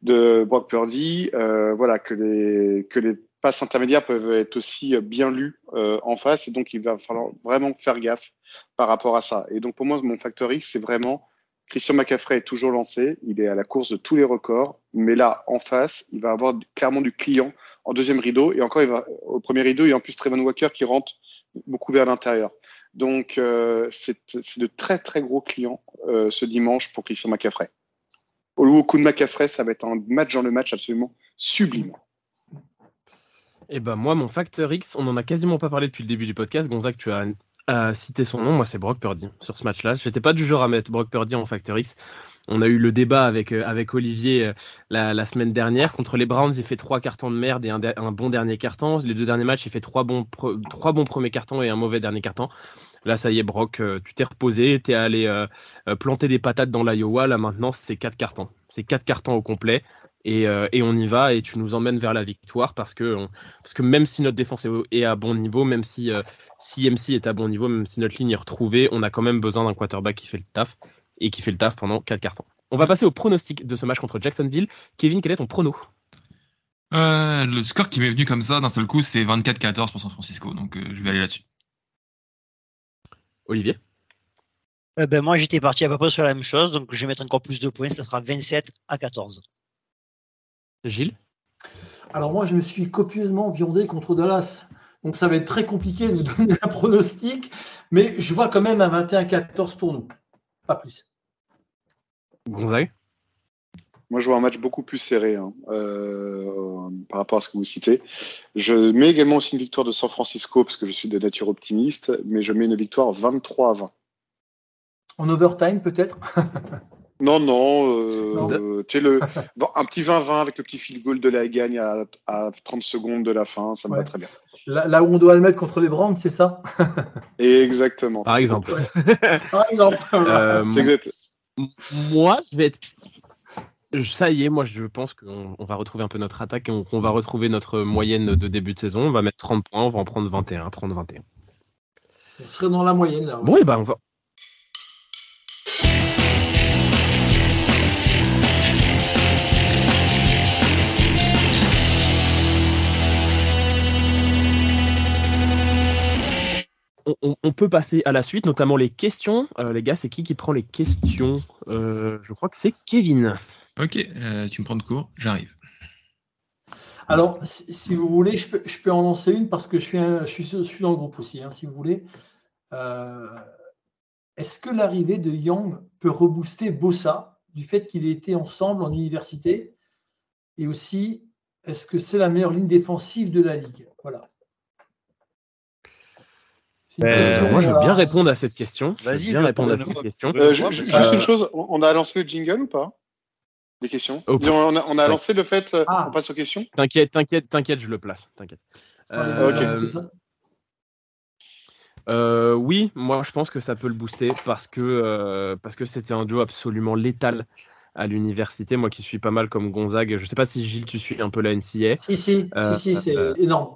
de Brock Purdy, euh, voilà que les que les passes intermédiaires peuvent être aussi bien lues euh, en face. Et donc il va falloir vraiment faire gaffe par rapport à ça. Et donc pour moi mon facteur X c'est vraiment Christian McCaffrey est toujours lancé, il est à la course de tous les records, mais là, en face, il va avoir clairement du client en deuxième rideau, et encore, au premier rideau, il y a en plus Trevon Walker qui rentre beaucoup vers l'intérieur. Donc, euh, c'est de très, très gros clients euh, ce dimanche pour Christian McCaffrey. Au coup de McCaffrey, ça va être un match dans le match absolument sublime. Eh ben moi, mon facteur X, on n'en a quasiment pas parlé depuis le début du podcast. Gonzague, tu as citer son nom, moi c'est Brock Purdy sur ce match-là. J'étais pas du genre à mettre Brock Purdy en facteur X. On a eu le débat avec euh, avec Olivier euh, la, semaine dernière contre les Browns. Il fait trois cartons de merde et un, un bon dernier carton. Les deux derniers matchs, il fait trois bons trois bons premiers cartons et un mauvais dernier carton. Là, ça y est, Brock, euh, tu t'es reposé, t'es allé planter des patates dans l'Iowa. Là, maintenant, c'est quatre cartons. C'est quatre cartons au complet. Et, et, on y va et tu nous emmènes vers la victoire parce que, parce que même si notre défense est, est à bon niveau, même si si MC est à bon niveau, même si notre ligne est retrouvée, on a quand même besoin d'un quarterback qui fait le taf et qui fait le taf pendant 4 cartons. On va passer au pronostic de ce match contre Jacksonville. Kevin, quel est ton prono? Euh, Le score qui m'est venu comme ça d'un seul coup, c'est 24-14 pour San Francisco, donc euh, je vais aller là-dessus. Olivier? Euh, ben, Moi, j'étais parti à peu près sur la même chose, donc je vais mettre encore plus de points, ça sera 27 à 14. Gilles Alors moi, je me suis copieusement viandé contre Dallas. Donc ça va être très compliqué de vous donner un pronostic, mais je vois quand même un 21-14 pour nous. Pas plus. Gonzague Moi, je vois un match beaucoup plus serré hein, euh, par rapport à ce que vous citez. Je mets également aussi une victoire de San Francisco parce que je suis de nature optimiste, mais je mets une victoire 23 à 20. En overtime, peut-être? Non, non. Euh, le, un petit 20-20 avec le petit field goal de la gagne à, à 30 secondes de la fin, ça me va très bien. Là, où on doit le mettre contre les Brands, c'est ça? Exactement. Par exemple. Par exemple. Euh, moi, je vais être. Ça y est, moi je pense qu'on va retrouver un peu notre attaque et on, va retrouver notre moyenne de début de saison. On va mettre 30 points, on va en prendre 21, 30-21. On serait dans la moyenne là. Bon, et ben on va. On peut passer à la suite, notamment les questions. Euh, les gars, c'est qui qui prend les questions euh, Je crois que c'est Kevin. Ok, euh, tu me prends de court, j'arrive. Alors, si, vous voulez, je peux, en lancer une parce que je suis, je suis, dans le groupe aussi, hein, si vous voulez. Est-ce que l'arrivée de Young peut rebooster Bossa du fait qu'il ait été ensemble en université? Et aussi, est-ce que c'est la meilleure ligne défensive de la ligue? Voilà. Euh, moi, je veux bien répondre à cette question. Vas-y, bien répondre à cette question. Euh, juste une chose, on a lancé le jingle ou pas? Des questions? Oh, on, a, lancé le fait, euh, ah. on passe aux questions? T'inquiète, t'inquiète, t'inquiète, je le place. T'inquiète. oui, moi je pense que ça peut le booster parce que parce que c'était un duo absolument létal à l'université. Moi qui suis pas mal comme Gonzague, je sais pas si Gilles tu suis un peu la NCA. Si si, si, si c'est énorme.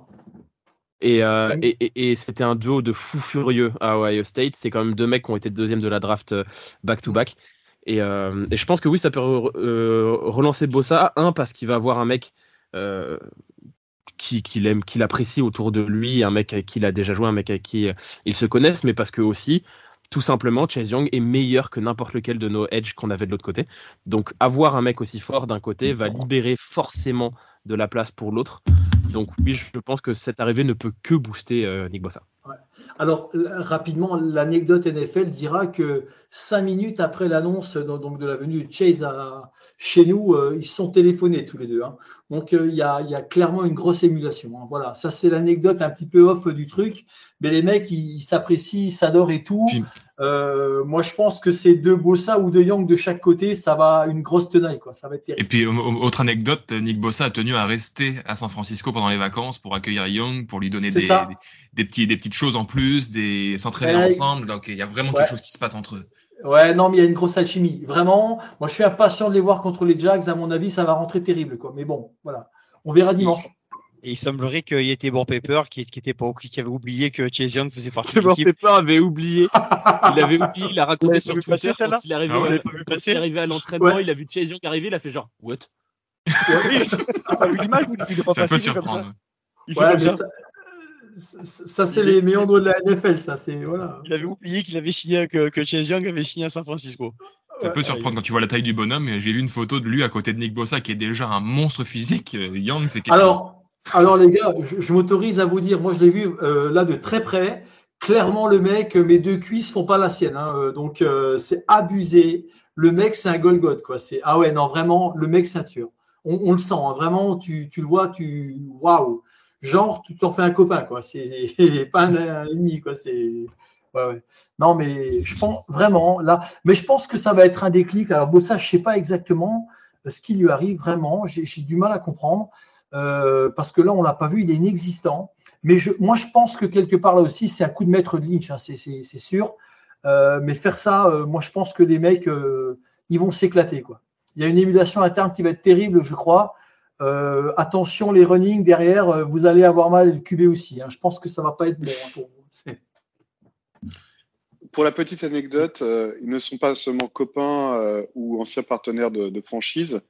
Euh, et, et, et, c'était un duo de fous furieux à Ohio State. C'est quand même deux mecs qui ont été deuxième de la draft back-to-back. Euh, et, euh, et, je pense que oui, ça peut relancer Bossa. Un, parce qu'il va avoir un mec qu'il qui aime, qu'il apprécie autour de lui, un mec avec qui il a déjà joué, un mec avec qui ils se connaissent, mais parce que aussi, tout simplement, Chase Young est meilleur que n'importe lequel de nos edge qu'on avait de l'autre côté. Donc, avoir un mec aussi fort d'un côté va libérer forcément de la place pour l'autre. Donc oui, je pense que cette arrivée ne peut que booster euh, Nick Bossa. Alors rapidement, l'anecdote NFL dira que cinq minutes après l'annonce donc de la venue de Chase à, chez nous, euh, ils sont téléphonés tous les deux. Hein. Donc euh, il y, a, clairement une grosse émulation. Hein. Voilà, ça c'est l'anecdote un petit peu off du truc, mais les mecs ils s'apprécient, ils s'adorent et tout. Euh, moi, je pense que c'est deux Bossa ou deux Young de chaque côté, ça va une grosse tenaille, quoi. Ça va être terrible. Et puis, autre anecdote, Nick Bossa a tenu à rester à San Francisco pendant les vacances pour accueillir Young, pour lui donner des, des, petits, des petites choses en plus, des s'entraîner ensemble. Donc, il y a vraiment quelque chose qui se passe entre eux. Ouais, non, mais il y a une grosse alchimie. Vraiment, moi, je suis impatient de les voir contre les Jags. À mon avis, ça va rentrer terrible, quoi. Mais bon, voilà. On verra dimanche. Et il semblerait qu'il était Bon Pepper qui, qui, était pas, qui avait oublié que Chase Young faisait partie de l'équipe. Pepper avait oublié. Il avait oublié, il a raconté sur Twitter quand il est arrivé, ah il est arrivé à l'entraînement, il a vu Chase Young arriver, il a fait genre, what? pas vu l'image il est pas ça peut surprendre. Ouais, ça. ça, c'est les méandres de la NFL, ça. C'est voilà. Il avait oublié qu'il avait signé que, que Chase Young avait signé à San Francisco. Ça peut surprendre quand tu vois la taille du bonhomme. J'ai vu une photo de lui à côté de Nick Bossa qui est déjà un monstre physique. Young, c'est quelque Alors, chose. Alors les gars, je, m'autorise à vous dire, moi je l'ai vu euh, là de très près. Clairement, le mec, euh, mes deux cuisses font pas la sienne. Hein, euh, donc c'est abusé. Le mec, c'est un Golgoth, quoi. C'est ah ouais, non vraiment, le mec ceinture. On, on le sent, hein, vraiment. Tu, tu, le vois, tu waouh. Genre, tu t'en fais un copain, quoi. C'est pas un, ennemi, quoi. C'est. Non, mais je pense vraiment là. Mais je pense que ça va être un déclic. Alors bon, ça, je sais pas exactement ce qui lui arrive vraiment. J'ai du mal à comprendre. Euh, parce que là, on l'a pas vu, il est inexistant. Mais moi, je pense que quelque part là aussi, c'est un coup de maître de Lynch, hein, c'est sûr. Euh, mais faire ça, euh, moi, je pense que les mecs, ils vont s'éclater. Il y a une émulation interne qui va être terrible, je crois. attention, les running derrière, vous allez avoir mal le QB aussi. Hein. Je pense que ça va pas être bon hein, pour vous. Pour la petite anecdote, ils ne sont pas seulement copains ou anciens partenaires de franchise.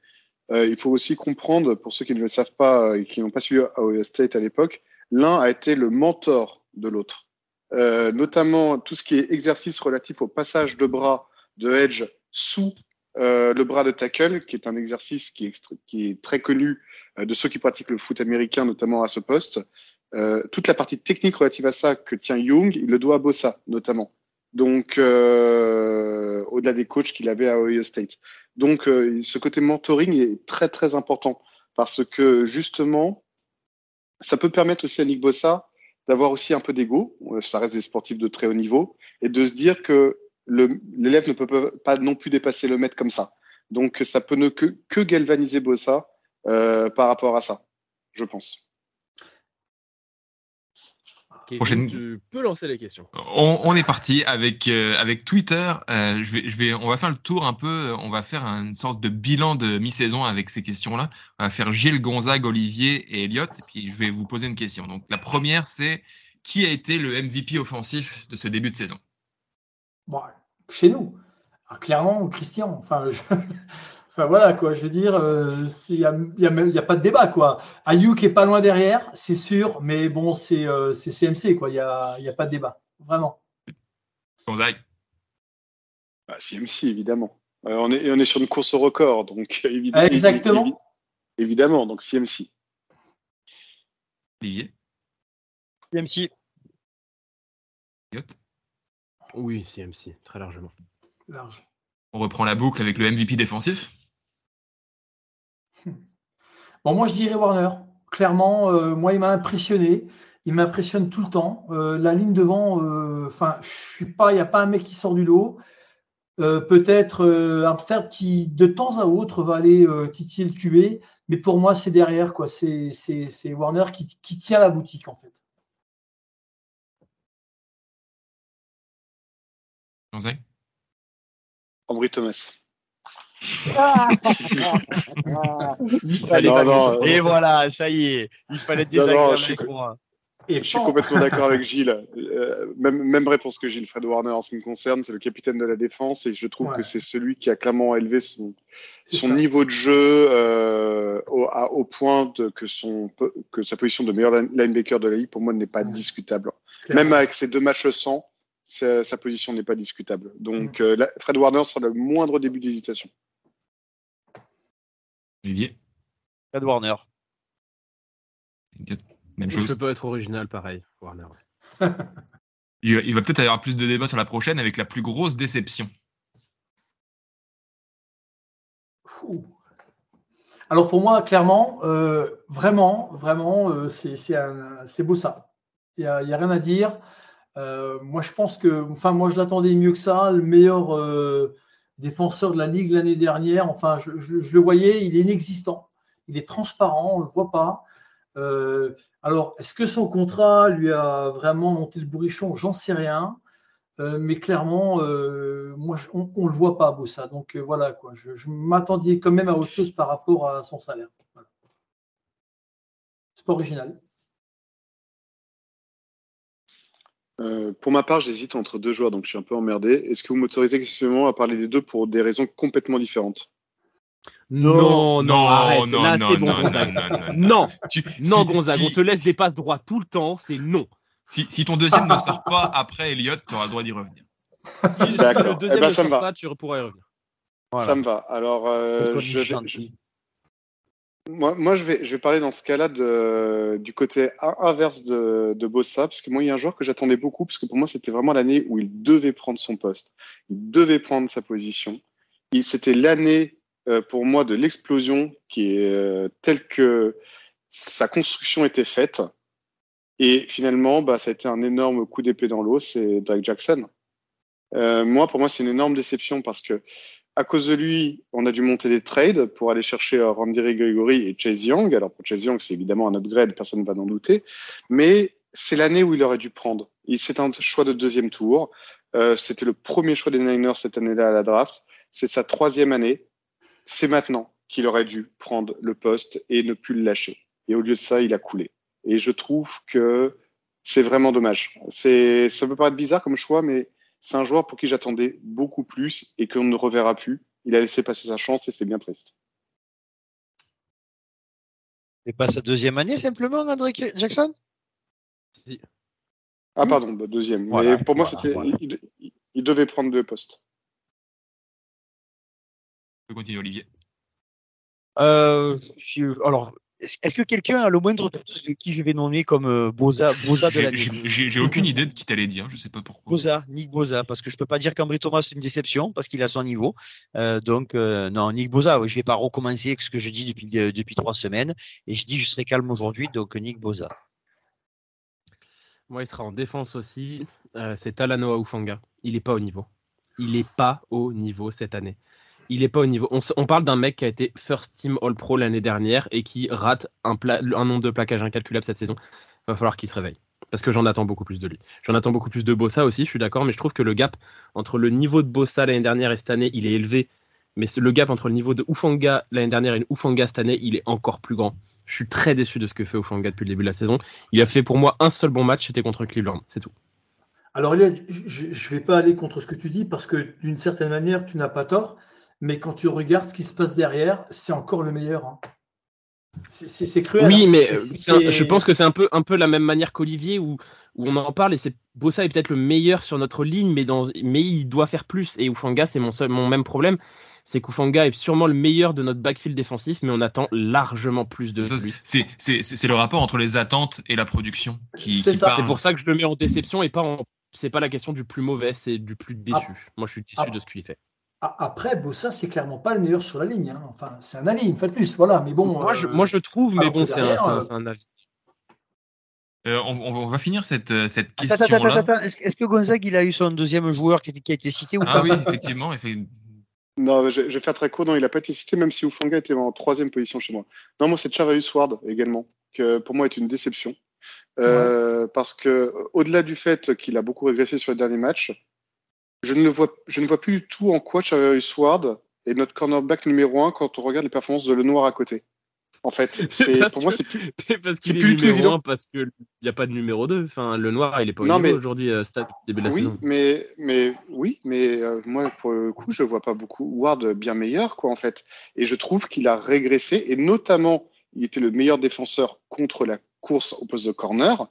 Euh, il faut aussi comprendre, pour ceux qui ne le savent pas et qui n'ont pas suivi Ohio State à l'époque, l'un a été le mentor de l'autre. Euh, notamment tout ce qui est exercice relatif au passage de bras de Edge sous euh, le bras de tackle, qui est un exercice qui est, qui est très connu euh, de ceux qui pratiquent le foot américain, notamment à ce poste. Euh, toute la partie technique relative à ça que tient Young, il le doit à Bossa, notamment. Donc, euh, au-delà des coachs qu'il avait à Ohio State. Donc, euh, ce côté mentoring est très, très important parce que justement, ça peut permettre aussi à Nick Bossa d'avoir aussi un peu d'ego. Euh, ça reste des sportifs de très haut niveau et de se dire que l'élève ne peut pas non plus dépasser le maître comme ça. Donc, ça peut ne que, que galvaniser Bossa euh, par rapport à ça, je pense. Tu peux lancer les questions. On, est parti avec euh, avec Twitter. Euh, je vais je vais on va faire le tour un peu. On va faire une sorte de bilan de mi-saison avec ces questions-là. On va faire Gilles, Gonzague, Olivier et Elliot. Et puis je vais vous poser une question. Donc la première c'est qui a été le MVP offensif de ce début de saison? Bon, Chez nous, ah, clairement Christian. Enfin, Enfin voilà quoi, je veux dire, il euh, n'y a, pas de débat quoi. Ayuk est pas loin derrière, c'est sûr, mais bon, c'est CMC euh, quoi, il n'y a, y a pas de débat, vraiment. Gonzague. Bah, CMC, évidemment. Euh, on, est, on est sur une course au record, donc évidemment. Exactement. évidemment, donc CMC. Olivier. CMC. Oui, CMC, très largement. Large. On reprend la boucle avec le MVP défensif. Bon, moi, je dirais Warner. Clairement, euh, moi, il m'a impressionné. Il m'impressionne tout le temps. Euh, la ligne devant, euh, enfin, je suis pas, il n'y a pas un mec qui sort du lot. Peut-être Amsterdam qui, de temps à autre, va aller titiller le QB. Mais pour moi, c'est derrière, quoi. C'est Warner qui, qui tient la boutique, en fait. Ambry Thomas. Et voilà, ça y est, il fallait être désagréable avec moi. Et je suis complètement d'accord avec Gilles. Euh, même, même, réponse que Gilles. Fred Warner, en ce qui me concerne, c'est le capitaine de la défense et je trouve Ouais. que c'est celui qui a clairement élevé son, niveau de jeu euh, au, à- au point de, que, son, que sa position de meilleur line- linebacker de la ligue, pour moi, n'est pas Ouais. discutable. Clairement. Même avec ses deux matchs sans, sa, sa position n'est pas discutable. Donc, euh, là, Fred Warner sera le moindre début d'hésitation. Olivier. Fred Warner. Même Je chose. peux pas être original, pareil, Warner. Il, il va peut-être y avoir plus de débats sur la prochaine avec la plus grosse déception. Ouh. Alors pour moi, clairement, euh, vraiment, vraiment, euh, c'est beau ça. Il n'y a, il y a rien à dire. Euh, moi, je pense que, enfin, moi, je l'attendais mieux que ça. Le meilleur euh, défenseur de la ligue l'année dernière. Enfin, je, le voyais, il est inexistant. Il est transparent, on ne le voit pas. Euh, alors, est-ce que son contrat lui a vraiment monté le bourrichon? J'en sais rien. Euh, mais clairement, euh, moi, on ne le voit pas, Bossa. Donc voilà, quoi. Je, je m'attendais quand même à autre chose par rapport à son salaire. Voilà. C'est pas original. Euh, pour ma part, j'hésite entre deux joueurs, donc je suis un peu emmerdé. Est-ce que vous m'autorisez exceptionnellement à parler des deux pour des raisons complètement différentes? Non, non, arrête. non, Là, non, bon, non, Gonzague. non, non, non. Non, Tu- non, si- Gonzague, si- on te laisse des passes droits tout le temps, c'est non. Si, si ton deuxième ne sort pas après Elliott, tu auras le droit d'y revenir. Si, si le deuxième Eh ben, ne ça me sort va. pas, tu pourras y revenir. Ça me va. Alors, euh, je, vais-. Moi, je, vais, parler dans ce cas-là du côté in- inverse de, Bossa, parce que moi, il y a un joueur que j'attendais beaucoup, parce que pour moi, c'était vraiment l'année où il devait prendre son poste, il devait prendre sa position. C'était l'année, euh, pour moi, de l'explosion qui est euh, telle que sa construction était faite. Et finalement, bah, ça a été un énorme coup d'épée dans l'eau, c'est Drake Jackson. Euh, moi, pour moi, c'est une énorme déception parce que à cause de lui, on a dû monter des trades pour aller chercher euh, Randy Gregory et Chase Young. Alors pour Chase Young, c'est évidemment un upgrade, personne ne va en douter. Mais c'est l'année où il aurait dû prendre. C'est un choix de deuxième tour. Euh, C'était le premier choix des Niners cette année-là à la draft. C'est sa troisième année. C'est maintenant qu'il aurait dû prendre le poste et ne plus le lâcher. Et au lieu de ça, il a coulé. Et je trouve que c'est vraiment dommage. C'est, ça peut paraître bizarre comme choix, mais c'est un joueur pour qui j'attendais beaucoup plus et qu'on ne reverra plus. Il a laissé passer sa chance et c'est bien triste. C'est pas sa deuxième année simplement, André Jackson? Si. Ah pardon, bah, deuxième. Voilà, mais pour moi, voilà, c'était, voilà. il, il- il devait prendre deux postes. Tu peux continuer, Olivier? euh, je- Alors, est-ce que quelqu'un a le moindre doute de qui je vais nommer comme euh, Boza, Boza de l'année? j'ai- aucune idée de qui t'allais dire, je sais pas pourquoi. Boza, Nick Boza, parce que je peux pas dire qu'Ambry Thomas c'est une déception parce qu'il a son niveau. Euh, donc euh, non, Nick Boza, je vais pas recommencer avec ce que je dis depuis euh, depuis trois semaines et je dis que je serai calme aujourd'hui, donc Nick Boza. Moi, il sera en défense aussi. Euh, c'est Talanoa Ufanga. Il n'est pas au niveau. Il n'est pas au niveau cette année. Il n'est pas au niveau. On, parle d'un mec qui a été First Team All Pro l'année dernière et qui rate un, nombre de plaquages incalculable cette saison. Il va falloir qu'il se réveille. Parce que j'en attends beaucoup plus de lui. J'en attends beaucoup plus de Bossa aussi, je suis d'accord, mais je trouve que le gap entre le niveau de Bossa l'année dernière et cette année, il est élevé. Mais le gap entre le niveau de Ufanga l'année dernière et Ufanga cette année, il est encore plus grand. Je suis très déçu de ce que fait Ufanga depuis le début de la saison. Il a fait pour moi un seul bon match, c'était contre Cleveland, c'est tout. Alors, je ne vais pas aller contre ce que tu dis parce que d'une certaine manière, tu n'as pas tort. Mais quand tu regardes ce qui se passe derrière, c'est encore le meilleur. hein. C'est cruel. Oui, hein. mais un, je pense que c'est un peu, un peu la même manière qu'Olivier où, où on en parle et c'est Bossa est peut-être le meilleur sur notre ligne, mais, dans, mais il doit faire plus. Et Ufanga, c'est mon, mon même problème. C'est qu'Ufanga est sûrement le meilleur de notre backfield défensif, mais on attend largement plus de lui. C'est le rapport entre les attentes et la production qui, C'est pour ça que je le mets en déception et pas en. C'est pas la question du plus mauvais, c'est du plus déçu. Ah. Moi, je suis déçu ah. de ce qu'il fait. Après, Bossa, c'est clairement pas le meilleur sur la ligne. Hein. Enfin, c'est un avis, une fois de plus. Voilà, mais bon. Moi, je, moi, je trouve, mais bon, c'est un, un, avis. Euh, on, va finir cette, euh, cette question-là. Est-ce que Gonzague il a eu son deuxième joueur qui, a été cité ou ah pas? Ah oui, effectivement. Non, je, vais faire très court. Non, il n'a pas été cité, même si Ufanga était en troisième position chez moi. Non, moi, c'est Chavarius Ward également, que pour moi est une déception. Euh, parce que au-delà du fait qu'il a beaucoup régressé sur les derniers matchs, je ne, vois, je ne vois plus du tout en quoi Chavarius Ward est notre cornerback numéro un quand on regarde les performances de Lenoir à côté. En fait, pour moi, c'est plus. Parce qu'il est, numéro 1 parce qu'il n'y a pas de numéro 2. Enfin, le noir, il est pas au niveau aujourd'hui, euh, stade début de la oui, saison. Mais, mais, oui, mais euh, moi, pour le coup, je vois pas beaucoup Ward bien meilleur, quoi, en fait. Et je trouve qu'il a régressé, et notamment, il était le meilleur défenseur contre la course au poste de corner.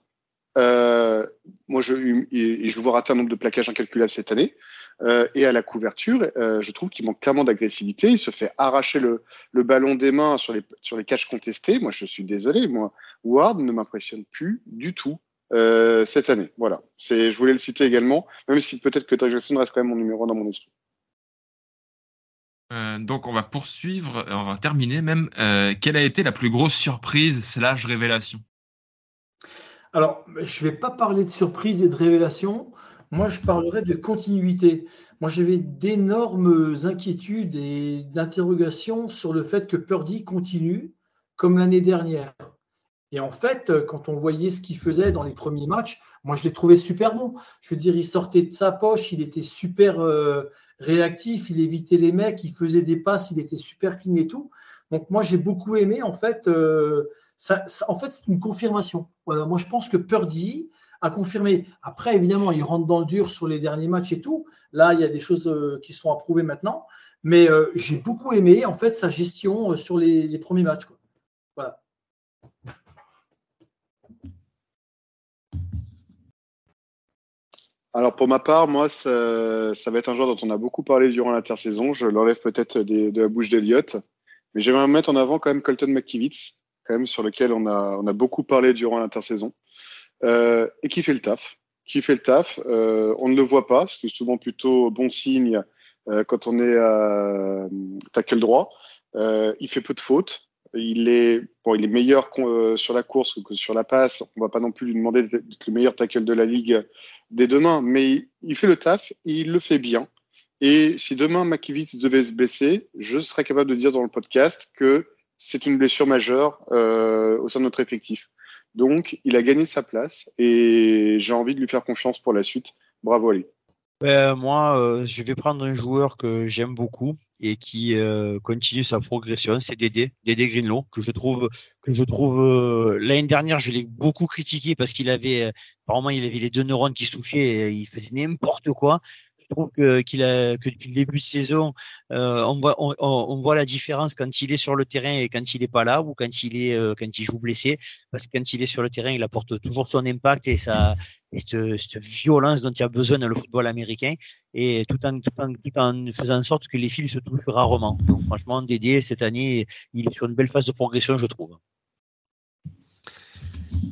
Euh, moi, je, et, je vois rater un nombre de plaquages incalculable cette année. Euh, et à la couverture, euh, je trouve qu'il manque clairement d'agressivité. Il se fait arracher le, ballon des mains sur les, catchs contestés. Moi, je suis désolé. Moi, Ward ne m'impressionne plus du tout cette année. Voilà. Je voulais le citer également, même si peut-être que Doug Jackson reste quand même mon numéro dans mon esprit. Donc on va poursuivre, on va terminer même. Quelle a été la plus grosse surprise slash révélation? Alors, je ne vais pas parler de surprise et de révélation. Moi, je parlerai de continuité. Moi, j'avais d'énormes inquiétudes et d'interrogations sur le fait que Purdy continue comme l'année dernière. Et en fait, quand on voyait ce qu'il faisait dans les premiers matchs, moi, je l'ai trouvé super bon. Je veux dire, il sortait de sa poche, il était super euh, réactif, il évitait les mecs, il faisait des passes, il était super clean et tout. Donc, moi, j'ai beaucoup aimé. En fait, euh, en fait c'est une confirmation. Moi, je pense que Purdy, à confirmer. Après, évidemment, il rentre dans le dur sur les derniers matchs et tout. Là, il y a des choses euh, qui sont approuvées maintenant. Mais euh, j'ai beaucoup aimé, en fait, sa gestion euh, sur les, premiers matchs. Voilà. Alors pour ma part, moi, ça, va être un joueur dont on a beaucoup parlé durant l'intersaison. Je l'enlève peut-être de la bouche d'Eliott, mais j'aimerais mettre en avant quand même Colton McKivitz, quand même sur lequel on a, on a beaucoup parlé durant l'intersaison. Euh, et qui fait le taf. Qui fait le taf. Euh, on ne le voit pas, ce qui est souvent plutôt bon signe euh, quand on est à tackle droit. il fait peu de fautes. Il est, bon, il est meilleur sur la course que sur la passe. On va pas non plus lui demander d'être le meilleur tackle de la ligue dès demain, mais il fait le taf, il le fait bien. Et si demain Makivitz devait se blesser, je serais capable de dire dans le podcast que c'est une blessure majeure euh, au sein de notre effectif. Donc, il a gagné sa place et j'ai envie de lui faire confiance pour la suite. Bravo à lui. Ben, moi, euh, je vais prendre un joueur que j'aime beaucoup et qui euh, continue sa progression, c'est Dédé, Dédé Greenlow, que je trouve que je trouve l'année dernière, je l'ai beaucoup critiqué parce qu'il avait apparemment il avait les deux neurones qui se touchaient et il faisait n'importe quoi je trouve que, a, que depuis le début de saison, euh, on, voit, on, on, voit la différence quand il est sur le terrain et quand il n'est pas là, ou quand il est euh, quand il joue blessé. Parce que quand il est sur le terrain, il apporte toujours son impact et sa et cette, cette violence dont il a besoin dans le football américain, et tout en, tout en, tout en faisant en sorte que les fils se touchent rarement. Donc franchement, Dédé cette année, il est sur une belle phase de progression, je trouve.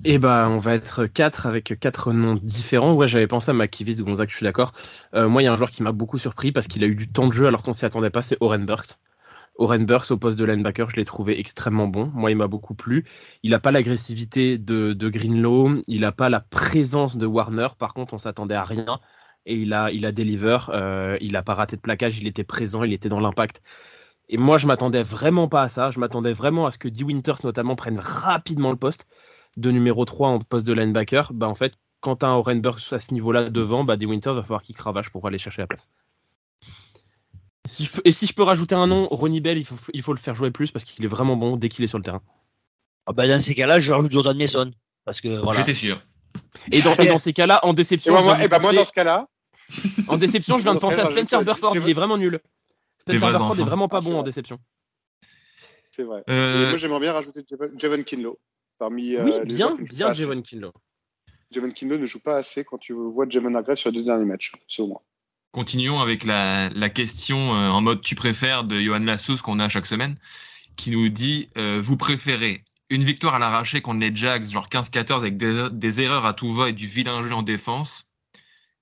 Eh bah, on va être quatre avec quatre noms différents. Ouais, j'avais pensé à Makiewicz, Gonzague, je suis d'accord. Euh, moi, il y a un joueur qui m'a beaucoup surpris parce qu'il a eu du temps de jeu alors qu'on s'y attendait pas, c'est Oren Burks. Oren Burks au poste de linebacker, je l'ai trouvé extrêmement bon. Moi, il m'a beaucoup plu. Il n'a pas l'agressivité de, Greenlow, il n'a pas la présence de Warner. Par contre, on s'attendait à rien et il a, il a deliver. Euh, il n'a pas raté de plaquage, il était présent, il était dans l'impact. Et moi, je m'attendais vraiment pas à ça. Je m'attendais vraiment à ce que Dee Winters notamment prenne rapidement le poste de numéro 3 en poste de linebacker, bah en fait, quand tu as un Orenberg à ce niveau-là devant, bah des Winters va falloir qu'il cravache pour aller chercher la place. et si je peux rajouter un nom, Ronnie Bell, il faut, il faut le faire jouer plus parce qu'il est vraiment bon dès qu'il est sur le terrain. Ah bah dans ces cas-là, je rajoute Jordan Mason. Parce que voilà. J'étais sûr. Et dans, dans, ces cas-là, en déception. Et moi, et bah moi dans ce cas-là. En déception, je viens de penser à Spencer Burford, il est vraiment nul. Spencer Burford est vraiment pas bon en déception. C'est vrai. Euh, Et moi, j'aimerais bien rajouter Javon Kinlo. Parmi, oui, euh, les bien, bien. Javon Kinlo. Javon Kinlo ne joue pas assez quand tu vois Javon Hargrave sur les deux derniers matchs, selon moi. Continuons avec la, la question euh, en mode tu préfères de Johan Lassous qu'on a chaque semaine, qui nous dit euh, vous préférez une victoire à l'arraché contre les Jags, genre 15-14 avec des, des erreurs à tout va et du vilain jeu en défense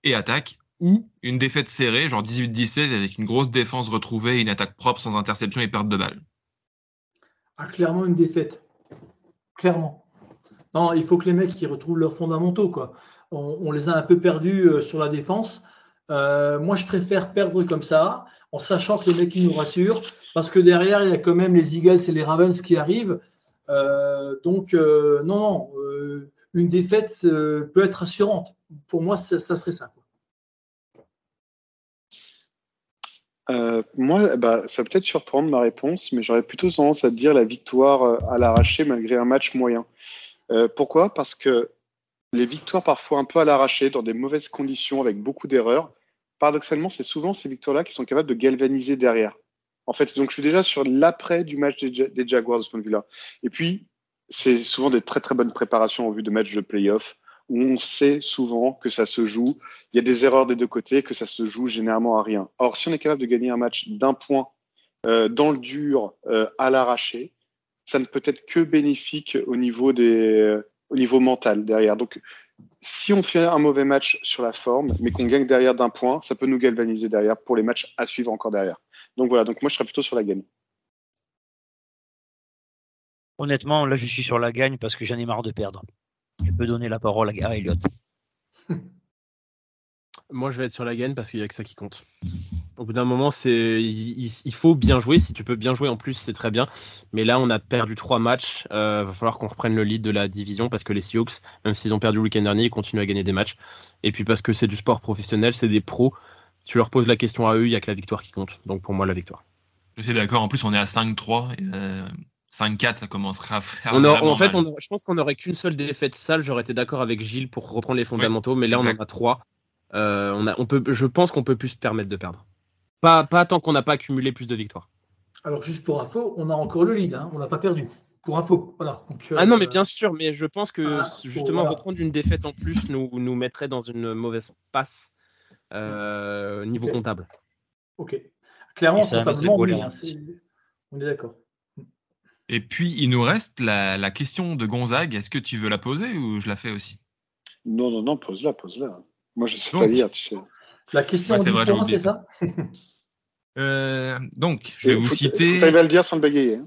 et attaque, ou une défaite serrée, genre 18-17 avec une grosse défense retrouvée et une attaque propre sans interception et perte de balle? Ah, clairement une défaite. Clairement. Non, il faut que les mecs ils retrouvent leurs fondamentaux. Quoi. On, les a un peu perdus euh, sur la défense. Euh, moi, je préfère perdre comme ça, en sachant que les mecs ils nous rassurent, parce que derrière, il y a quand même les Eagles et les Ravens qui arrivent. Euh, donc, non, non, une défaite peut être rassurante. Pour moi, ça, serait ça. Euh, moi, bah, ça va peut-être surprendre ma réponse, mais j'aurais plutôt tendance à dire la victoire euh, à l'arraché malgré un match moyen. Euh, pourquoi? Parce que les victoires parfois un peu à l'arraché, dans des mauvaises conditions, avec beaucoup d'erreurs, paradoxalement, c'est souvent ces victoires-là qui sont capables de galvaniser derrière. En fait, donc je suis déjà sur l'après du match des, des Jaguars de ce point de vue-là. Et puis, c'est souvent des très très bonnes préparations en vue de matchs de playoff où on sait souvent que ça se joue il y a des erreurs des deux côtés, que ça se joue généralement à rien. Or, si on est capable de gagner un match d'un point euh, dans le dur, euh, à l'arraché, ça ne peut être que bénéfique au niveau mental derrière. Donc, si on fait un mauvais match sur la forme, mais qu'on gagne derrière d'un point, ça peut nous galvaniser derrière pour les matchs à suivre encore derrière. Donc voilà. Donc moi, je serais plutôt sur la gagne. Honnêtement, là, je suis sur la gagne parce que j'en ai marre de perdre. Peux donner la parole à, Elliot. Moi, je vais être sur la gagne parce qu'il n'y a que ça qui compte. Au bout d'un moment, c'est il, il- il faut bien jouer. Si tu peux bien jouer en plus, c'est très bien. Mais là, on a perdu trois matchs. Euh, va falloir qu'on reprenne le lead de la division parce que les Seahawks, même s'ils ont perdu le week-end dernier, ils continuent à gagner des matchs. Et puis parce que c'est du sport professionnel, c'est des pros. Tu leur poses la question à eux, il n'y a que la victoire qui compte. Donc pour moi, la victoire. Je suis d'accord, en plus on est à 5-3, et, euh, 5-4 ça commencera à faire On a- vraiment en fait, mal. on a- je pense qu'on n'aurait qu'une seule défaite sale. J'aurais été d'accord avec Gilles pour reprendre les fondamentaux, mais là, on en a trois. Euh, on a, on peut, je pense qu'on peut plus se permettre de perdre. Pas, pas tant qu'on n'a pas accumulé plus de victoires. Alors, juste pour info, on a encore le lead. hein, on n'a pas perdu. Pour info. Voilà. Donc, Ah non, euh, mais bien sûr, mais je pense que Ah, justement voilà. reprendre une défaite en plus nous, nous mettrait dans une mauvaise passe euh, niveau comptable. Ok. Clairement, comptablement, oui. colère. hein, c'est- on est d'accord. Et puis il nous reste la, la question de Gonzague, est-ce que tu veux la poser ou je la fais aussi? Non, non, non, pose-la, pose-la. Moi, je sais Donc. pas lire, tu sais. La question Ouais, c'est vrai, c'est ça? Euh, Donc je vais Et vous faut- citer... T'arriver à le dire sans le bégayer. hein.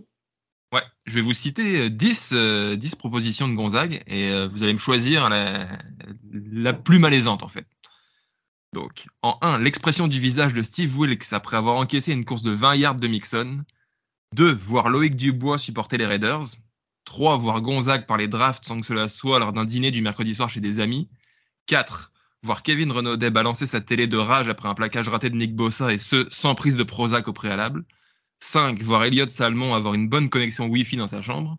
Ouais, je vais vous citer euh, 10, euh, 10 propositions de Gonzague et euh, vous allez me choisir la, la plus malaisante en fait. Donc, en 1, l'expression du visage de Steve Wilkes après avoir encaissé une course de 20 yards de Mixon. 2, voir Loïc Dubois supporter les Raiders. 3, voir Gonzague par les drafts sans que cela soit lors d'un dîner du mercredi soir chez des amis. 4, voir Kevin Renaudet balancer sa télé de rage après un plaquage raté de Nick Bossa et ce, sans prise de Prozac au préalable. 5. Voir Elliot Salmon avoir une bonne connexion Wi-Fi dans sa chambre.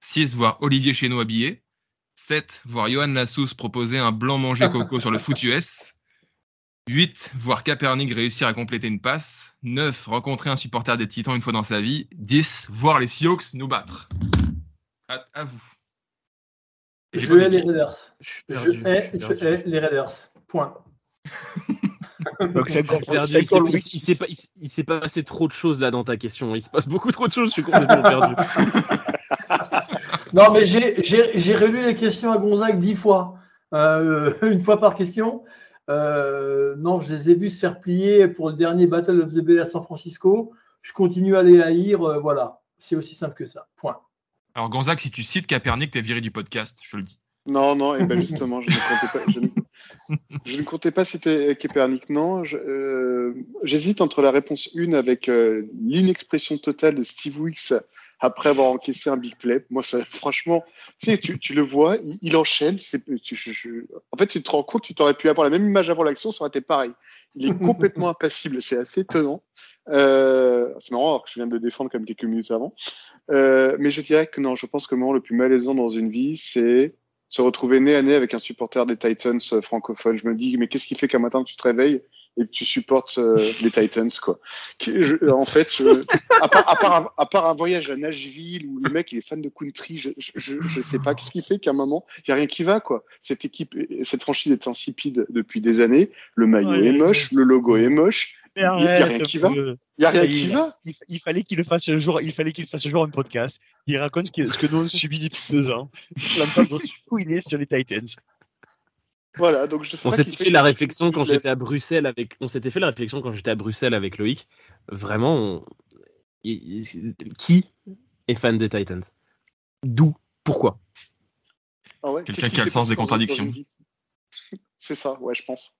6. Voir Olivier Chéneau habillé. 7. Voir Johan Lassous proposer un blanc manger coco sur le foot US. 8. Voir Kaepernick réussir à compléter une passe. 9. Rencontrer un supporter des Titans une fois dans sa vie. 10. Voir les Seahawks nous battre. À, à vous. Je hais les Raiders. Je hais, je les Raiders. Point. Donc c'est Perdu, il s'est- encore il- Louis il s'est pas- il s'est- il s'est passé trop de choses là dans ta question. Il se passe beaucoup trop de choses. Je suis complètement perdu. Non, mais j'ai- j'ai j'ai relu les questions à Gonzague dix fois. Euh, une fois par question. Euh, non, je les ai vus se faire plier pour le dernier Battle of the Bay à San Francisco. Je continue à les haïr. euh, voilà. C'est aussi simple que ça. Point. Alors Gonzague, si tu cites Kaepernick, t'es viré du podcast, je te le dis. Non, non, et ben justement, je ne comptais pas. Je ne, je ne comptais pas citer Kepernick, non. Euh, J'hésite entre la réponse 1 avec euh, l'inexpression totale de Steve Wilkes après avoir encaissé un big play. Moi, ça, franchement, tu sais, tu, tu le vois, il, il enchaîne. tu- je- je- en fait, tu te rends compte, tu t'aurais pu avoir la même image avant l'action, ça aurait été pareil. Il est complètement impassible, c'est assez étonnant. Euh, c'est marrant alors que je viens de le défendre comme quelques minutes avant. Euh, mais je dirais que non, je pense que le moment le plus malaisant dans une vie, c'est se retrouver nez à nez avec un supporter des Titans euh, francophones. Je me dis, mais qu'est-ce qui fait qu'un matin tu te réveilles et que tu supportes euh, les Titans, quoi. Qui- je- en fait, à, part, à, part, un- à part un voyage à Nashville où le mec il est fan de country, je, je, je, sais pas qu'est-ce qui fait qu'à un moment il y a rien qui va, quoi. Cette équipe, cette franchise est insipide depuis des années. Le maillot Ouais, est ouais, moche, le logo est moche. A rien qui va. Il y a rien qui est, va. Il, il fallait qu'il fasse un jour. Il fallait qu'il fasse un jour un podcast. Il raconte ce que, ce nous on subit depuis deux ans. L'entendre fouiner sur les Titans. Voilà, donc je On s'était fait fait la réflexion quand j'étais à Bruxelles avec. On s'était fait la réflexion quand j'étais à Bruxelles avec Loïc. Vraiment, on- qui est fan des Titans? D'où? Pourquoi? Ah ouais, Quelqu'un qui a le sens des contradictions. C'est ça, ouais, je pense.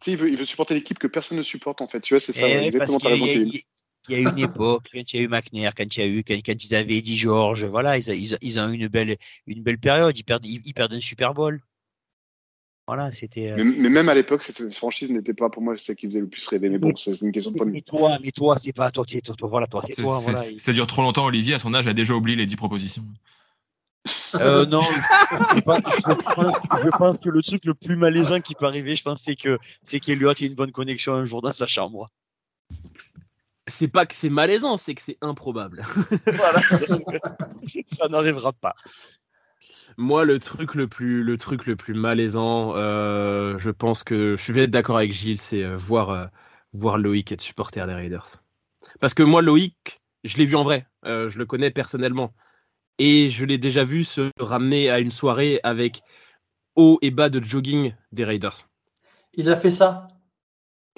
Tu sais, il veut, il veut supporter l'équipe que personne ne supporte, en fait. Tu vois, c'est ça, Eh, exactement, parce y a- il y, a- il y a une époque, quand il y a eu McNair, quand il y a eu, quand, quand ils avaient Eddie George, voilà, ils, a- ils, a- ils ont eu une belle, une belle période. Ils perdent, ils, ils perdent un Super Bowl. Voilà, c'était. euh, Mais, mais même à l'époque, cette franchise n'était pas pour moi celle qui faisait le plus rêver. Mais bon, c'est une question de point de Mais vue. toi, mais toi, c'est pas toi, toi, toi, voilà, toi, c'est toi. Ça dure trop longtemps, Olivier, à son âge, a déjà oublié les 10 propositions. Euh, non, je pense, je pense- je pense que le truc le plus malaisant qui peut arriver, je pense, c'est que c'est qu'Eliott ait une bonne connexion un jour dans sa chambre. C'est pas que c'est malaisant, c'est que c'est improbable. Voilà. Ça n'arrivera pas. Moi, le truc le plus, le truc le plus malaisant, euh, je pense que je vais être d'accord avec Gilles, c'est euh, voir, euh, voir Loïc être supporter des Raiders. Parce que moi, Loïc, je l'ai vu en vrai, euh, je le connais personnellement, et je l'ai déjà vu se ramener à une soirée avec haut et bas de jogging des Raiders. Il a fait ça?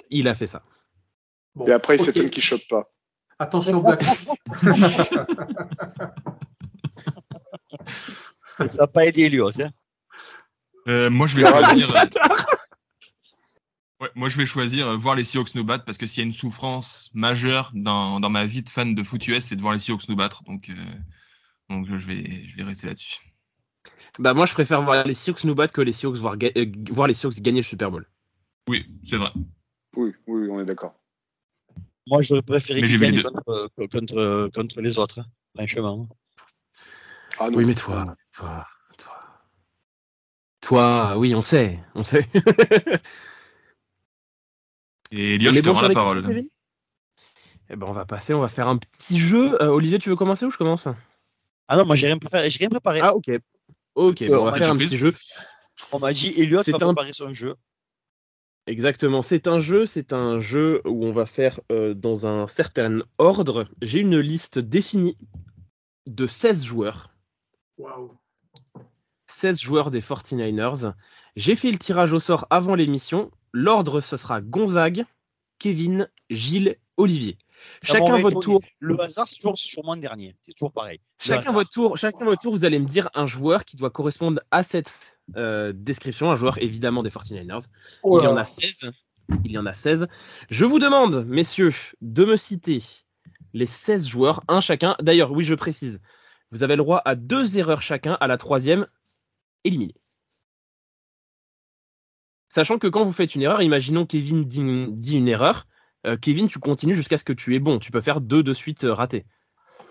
Il a fait ça. Bon, Et après, il ok. s'étonne qu'il chope pas. Attention, Blacklist. Ça n'a pas aidé. Hein. Euh, moi, je vais aura choisir. euh, Ouais, moi, je vais choisir euh, voir les Seahawks nous battre parce que s'il y a une souffrance majeure dans, dans ma vie de fan de foot US, c'est de voir les Seahawks nous battre. Donc, euh, donc je vais, je vais rester là-dessus. Bah moi, je préfère voir les Seahawks nous battre que les Seahawks voir, euh, voir les Seahawks gagner le Super Bowl. Oui, c'est vrai. Oui, oui, on est d'accord. Moi, j'aurais préféré Mais qu'il j'ai vu gagne les deux. contre, contre, contre les autres. hein, Franchement. Ah non. Oui, mais toi, toi, toi, toi, oui, on sait, on sait. Et Eliot, je te rends la parole. Eh ben, on va passer, on va faire un petit jeu. Euh, Olivier, tu veux commencer ou je commence? Ah non, moi, j'ai rien préparé. J'ai rien préparé. Ah, ok. Ok, Euh, bon, on va faire un petit jeu. On m'a dit C'est va un- préparer son jeu. Exactement, c'est un jeu, c'est un jeu où on va faire euh, dans un certain ordre. J'ai une liste définie de 16 joueurs. Waouh. 16 joueurs des 49ers. J'ai fait le tirage au sort avant l'émission. L'ordre, ce sera Gonzague, Kevin, Gilles, Olivier. Chacun votre tour. Le hasard, c'est toujours sûrement le dernier. C'est toujours pareil. Le Chacun hasard. votre tour, chacun votre tour, vous allez me dire un joueur qui doit correspondre à cette euh, description, un joueur évidemment des 49ers. Oh Il y en a 16. Il y en a 16. Je vous demande, messieurs, de me citer les 16 joueurs, un chacun. D'ailleurs, oui, je précise, vous avez le droit à deux erreurs chacun, à la troisième, éliminé. Sachant que quand vous faites une erreur, imaginons Kevin dit une, dit une erreur, euh, Kevin, tu continues jusqu'à ce que tu es bon. Tu peux faire deux de suite euh, ratés.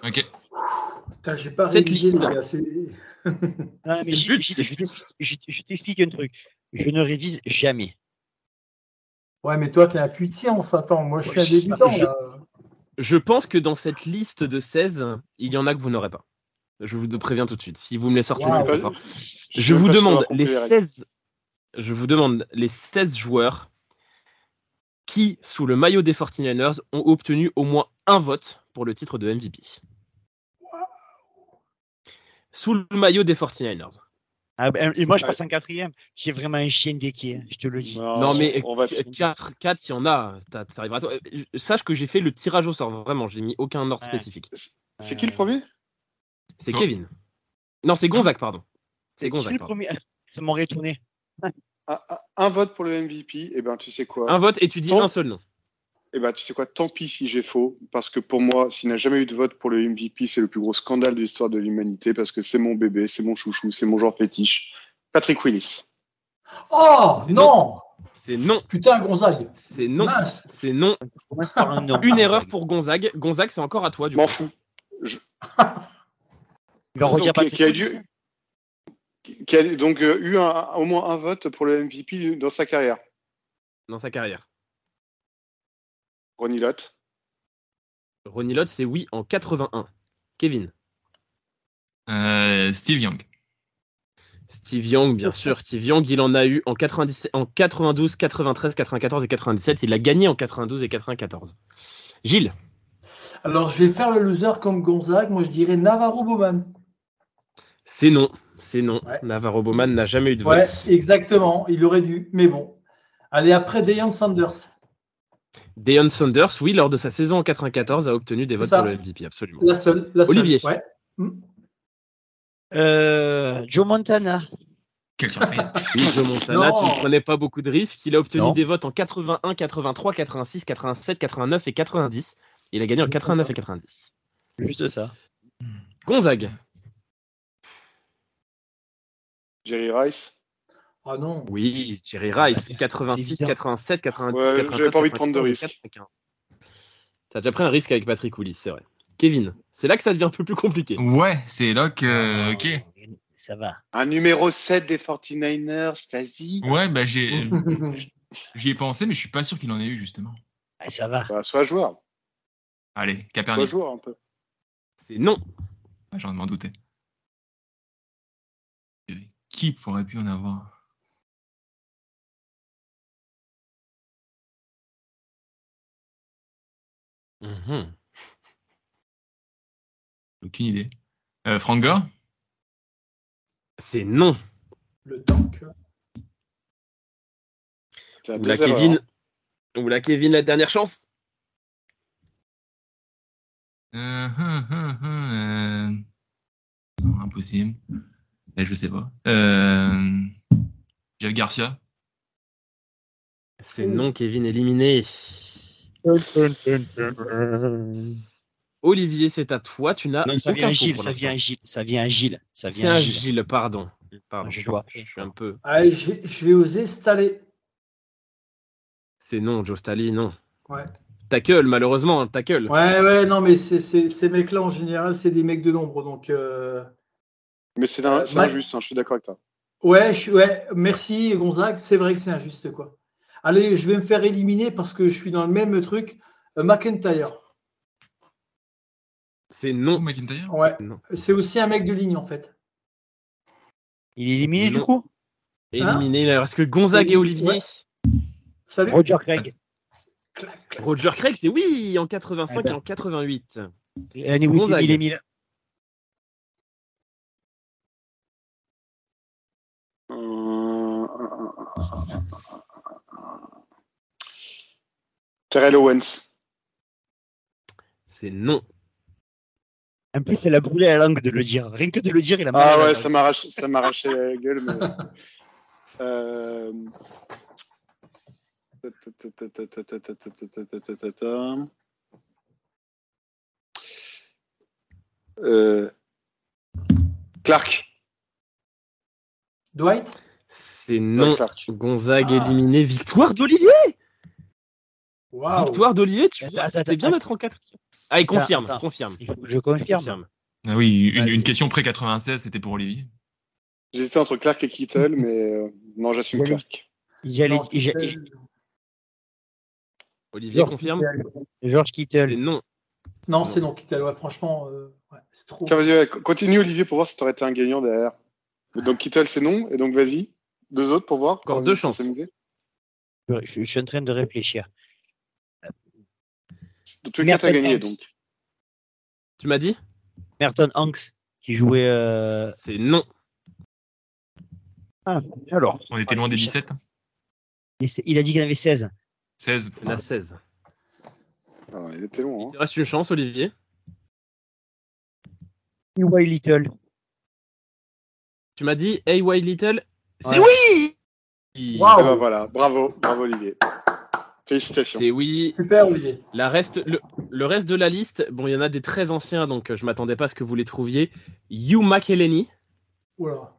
Ok. Putain, j'ai pas Cette révisé, liste. je t'explique- un truc. Je ne révise jamais. Ouais, mais toi, t'es un puits de science. Attends, moi, je suis Ouais, un débutant. Je pense que dans cette liste de 16, il y en a que vous n'aurez pas. Je vous préviens tout de suite. Si vous me les sortez, Wow. c'est Pas- fort. Je vous demande les compris règles. 16 je vous demande les 16 joueurs qui sous le maillot des 49ers ont obtenu au moins un vote pour le titre de MVP. Sous le maillot des 49ers. Ah, ben, et moi, je passe en quatrième. J'ai vraiment un chien déqué, je te le dis. Non mais on va. 4 4 s'il y en a, ça arrivera à toi. Euh, Sache que j'ai fait le tirage au sort vraiment, j'ai mis aucun ordre Ouais. spécifique. C'est qui le premier? C'est. Kevin. Non, c'est Gonzague pardon. C'est C'est Gonzague. le pardon. premier. Ça m'aurait étonné. un, un- un vote pour le MVP. Et ben, tu sais quoi? Un vote et tu dis un seul nom. Eh ben, tu sais quoi, tant pis si j'ai faux, parce que pour moi, s'il n'a jamais eu de vote pour le MVP, c'est le plus gros scandale de l'histoire de l'humanité, parce que c'est mon bébé, c'est mon chouchou, c'est mon genre fétiche. Patrick Willis. Oh, non C'est non, Putain, Gonzague. c'est non, c'est non. On commence par un nom. Une erreur pour Gonzague. Gonzague, c'est encore à toi du M'en coup. fous. Il va redire Donc, pas qui a dû- Qui a donc euh, eu un- au moins un vote pour le MVP dans sa carrière. dans sa carrière. Ronnie Lott. Ronnie Lott, c'est oui en 81. Kevin. Euh, Steve Young. Steve Young, bien sûr. Steve Young, il en a eu en, 90 en 92, 93, 94 et 97. Il a gagné en 92 et 94. Gilles. Alors, je vais faire le loser comme Gonzague. Moi, je dirais Navarro Bowman. C'est non. C'est non. Ouais. Navarro Bowman n'a jamais eu de Ouais, vote. exactement. Il aurait dû. Mais bon. Allez, après, Deion Sanders. Deion Saunders, oui, lors de sa saison en 94, a obtenu des votes ça. pour le MVP, absolument. La seule. la seule. Olivier. Ouais. Hmm. Euh, Joe Montana. Quelle surprise. Oui, Joe Montana, Non. tu ne prenais pas beaucoup de risques. Il a obtenu Non. des votes en 81, 83, 86, 87, 89 et 90. Il a gagné en 89 et 90. Juste ça. Gonzague. Jerry Rice? Ah non. Oui, Jerry Rice, C'est 86, évident. 87, 90, Ouais, 93, j'avais pas envie de prendre de 94 et risques. 95. T'as déjà pris un risque avec Patrick Willis, c'est vrai. Kevin, c'est là que ça devient un peu plus compliqué. Ouais, c'est là que. Ok. Ça va. Un numéro 7 des 49ers, vas-y. Ouais, bah j'ai. J'y ai pensé, mais je suis pas sûr qu'il en ait eu justement. Ah, ça va. Bah, sois joueur. Allez, Sois Capernic. joueur un peu. C'est non. Ah, J'en m'en doutais. Qui pourrait pu en avoir Mhm. Aucune idée. Euh, Frank Gore? C'est non. Le tank. Ou la Kevin. hein. Ou la Kevin, la dernière chance? Euh, hum, hum, hum, euh, Non, impossible. Eh, je sais pas. Euh... Jeff Garcia C'est non, Kevin éliminé. Olivier, c'est à toi. Tu n'as Non, ça aucun vient Gilles, ça vient à Gilles, ça vient à Gilles, ça C'est vient à un Gilles. Gilles, pardon. Pardon. Je vois. Je suis un peu. Allez, je vais, je vais oser Staley. C'est non, Joe Staley, non. Ouais. Tackle, malheureusement, hein, tackle. Ouais, ouais, non, mais c'est- c'est- ces mecs-là, en général, c'est des mecs de nombre. Donc, euh, Mais c'est un- c'est Ouais. injuste, hein, je suis d'accord avec toi. ouais, je, ouais, merci Gonzague. C'est vrai que c'est injuste, quoi. Allez, je vais me faire éliminer parce que je suis dans le même truc. Euh, McIntyre. C'est non. McIntyre Ouais. Non. C'est aussi un mec de ligne, en fait. Il est éliminé du coup? Éliminé. Il reste que Gonzague et Olivier. Ouais. Salut. Roger Craig. Clac, clac. Roger Craig, c'est oui, en 85 Eh ben. et en 88. Annie Wilson, Gonzague. il est mis là. Terrell Owens. C'est non. En plus, elle a brûlé la langue de le dire. Rien que de le dire, il a mal Ah la ouais, ça m'arrache, ça m'arrachait la gueule. Mais... Euh... Euh... Clark. Dwight? C'est non. Gonzague Ah. éliminé. Victoire d'Olivier. Waouh. Victoire d'Olivier. Tu Attends, c'était bien d'être en 4 Ah, il confirme. Confirme. Je confirme. confirme. Ah oui, une, question près 96, c'était pour Olivier. J'hésitais entre Clark et Kittle, mais euh, non, j'assume Clark. Olivier confirme. George C'est Kittle. non. Non, c'est non, Kittel. Ouais, franchement, euh, ouais, c'est trop. Tiens, vas-y, ouais, continue Olivier pour voir si tu aurais été un gagnant derrière. Donc Kittle, c'est non, et donc vas-y. Deux autres pour voir. Encore deux chances. Je, je suis en train de réfléchir. De tous les cas, t'as gagné Hanks. donc. Tu m'as dit? Merton Hanks, qui jouait. euh, C'est non. Ah, alors. On était loin des 17 Il a dit qu'il en avait 16. 16 Il en a 16. Ah, il était long. Il Hein. te reste une chance, Olivier. T.Y. Little. Tu m'as dit Hey, Wild Little. C'est Ouais. oui Waouh. Eh ben voilà, bravo, bravo Olivier. Félicitations. C'est oui. Super, Olivier. La reste, le, le reste de la liste, bon, il y en a des très anciens, donc euh, je m'attendais pas à ce que vous les trouviez. Hugh McElhenney, Oula.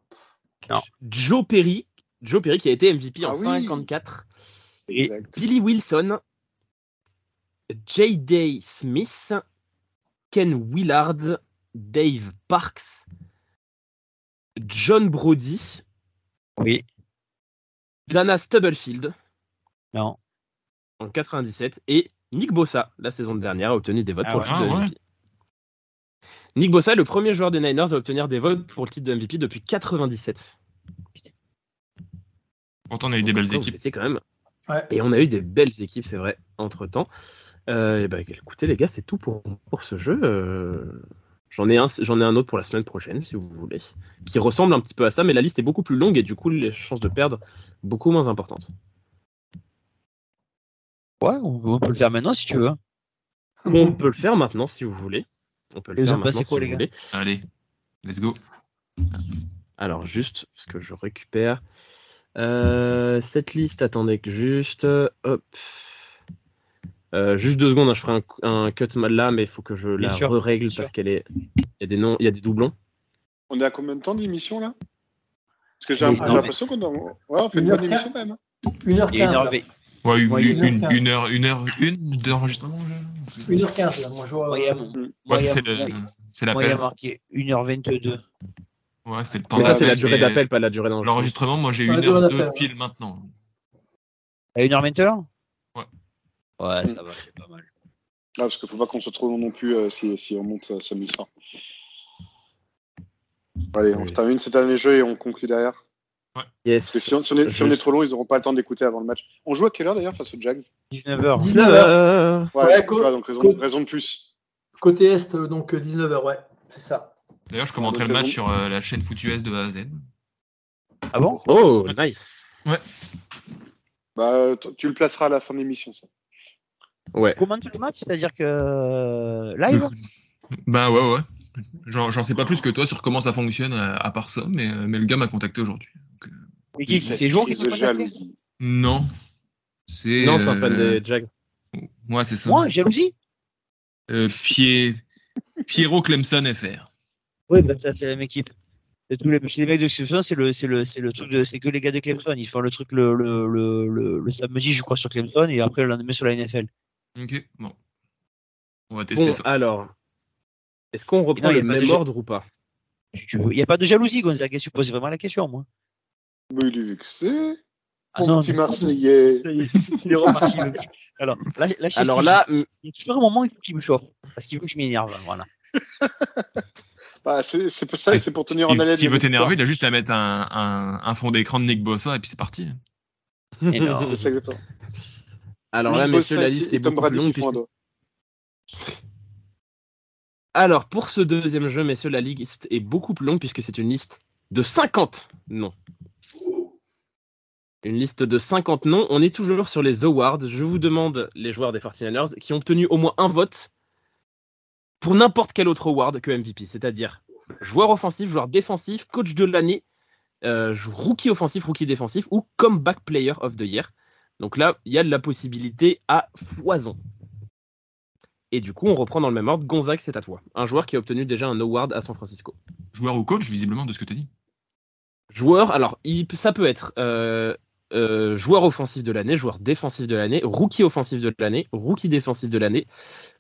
Non. Joe Perry, Joe Perry qui a été MVP en Ah oui. 54, Exact. Billy Wilson, J.D. Smith, Ken Willard, Dave Parks, John Brody, Oui. Jana Stubblefield Non. en 97 et Nick Bossa, la saison dernière, a obtenu des votes Ah pour ouais. le titre de ouais. MVP. Nick Bossa est le premier joueur des Niners à obtenir des votes pour le titre de MVP depuis 97. Pourtant, on a eu des belles ça, équipes. quand même. Ouais. Et on a eu des belles équipes, c'est vrai, entre temps. et bah, écoutez, les gars, c'est tout pour, pour ce jeu. Euh, J'en ai, un, j'en ai un autre pour la semaine prochaine, si vous voulez, qui ressemble un petit peu à ça, mais la liste est beaucoup plus longue et du coup, les chances de perdre beaucoup moins importantes. Ouais, on on peut le faire maintenant si tu veux. On peut le faire maintenant, si vous voulez. On peut le faire pensez maintenant, quoi, si les vous gars voulez. Allez, let's go. Alors, juste, parce que je récupère euh, cette liste. Attendez que juste. Hop. Euh, juste deux secondes, hein, je ferai un, un cut mal là, mais il faut que je Bien la règle parce qu'elle est. Il y a des noms, il y a des doublons. On est à combien de temps d'émission là? Parce que j'ai Oui, l'impression qu'on a... ouais, on fait une Une bonne heure émission quand même. hein. 1h15. Il y a une heure là. vingt. Ouais, une, Ouais, une, une heure une heure, une heure, une d'enregistrement. je- 1h15 là, moi je vois. Euh, Ouais, c'est le, c'est moi, il y a l'appel. marqué 1h22. Ouais, c'est le temps Mais ça, c'est la durée d'appel, pas la durée d'enregistrement. L'enregistrement, moi, j'ai une heure deux d'appel, pile maintenant. À 1h21 Ouais. Ouais, ça va, c'est pas mal. Ah, parce qu'il faut pas qu'on soit trop long non plus euh, si, si on monte euh, samedi soir. Allez, on termine cet dernier jeu et on conclut derrière. Yes. Parce que si on, si on est, si on est Juste. trop long, ils n'auront pas le temps d'écouter avant le match. On joue à quelle heure d'ailleurs face aux Jags? 19h. 19h. Euh, Ouais, Ouais, vois, donc raison, de plus. Côté Est, euh, donc 19h, ouais, c'est ça. D'ailleurs, je commenterai le match sur euh, la chaîne Foutu S de A à Z. Ah bon? Oh, nice. Bah, euh, t- tu le placeras à la fin de l'émission, ça. Ouais. Commente le match, c'est-à-dire que euh, live Bah ouais, ouais. J'en sais pas plus que toi sur comment ça fonctionne à, à part ça, mais, euh, mais le gars m'a contacté aujourd'hui. Donc, euh, Mais qui- C'est joueurs qui de contactés jalousie. Non. C'est. Non, c'est un fan euh, des Jags. Ouais, c'est ça. Moi, jalousie Euh, Pied... Pierrot Clemson FR. Oui, bah, ça, c'est la même équipe. C'est tous les, chez les mecs de Clemson, c'est le, c'est le, c'est le truc de, c'est que les gars de Clemson. Ils font le truc le, le, le, le, le samedi, je crois, sur Clemson, et après le lendemain sur la NFL. Ok, bon. On va tester Bon, ça. alors. Est-ce qu'on reprend non, le même ordre ou pas? Il n'y a pas de jalousie, Gonzague. Tu poses vraiment la question, moi. Mais il est vexé. Ah Mon non, petit Marseillais. Il est reparti. Alors là, je Alors là, il y a toujours un moment où il faut qu'il me chauffe. Parce qu'il veut que je m'énerve. Voilà. Bah, c'est c'est pour ça, c'est pour tenir en haleine. s'il veut t'énerver, il a juste à mettre un, un, un fond d'écran de Nick Bossa et puis c'est parti. C'est exactement. Alors là, messieurs, la liste est beaucoup plus longue. puisque-. Alors, pour ce deuxième jeu, messieurs, la liste est beaucoup plus longue puisque c'est une liste de 50 noms. Une liste de 50 noms. On est toujours sur les awards. Je vous demande, les joueurs des 49ers, qui ont obtenu au moins un vote pour n'importe quel autre award que MVP, c'est-à-dire joueur offensif, joueur défensif, coach de l'année, euh, rookie offensif, rookie défensif ou comeback player of the year. Donc là, il y a de la possibilité à foison. Et du coup, on reprend dans le même ordre. Gonzague, c'est à toi. Un joueur qui a obtenu déjà un award à San Francisco. Joueur ou coach, visiblement, de ce que tu as dit. Joueur, alors il ça peut être euh, euh, joueur offensif de l'année, joueur défensif de l'année, rookie offensif de l'année, rookie défensif de l'année,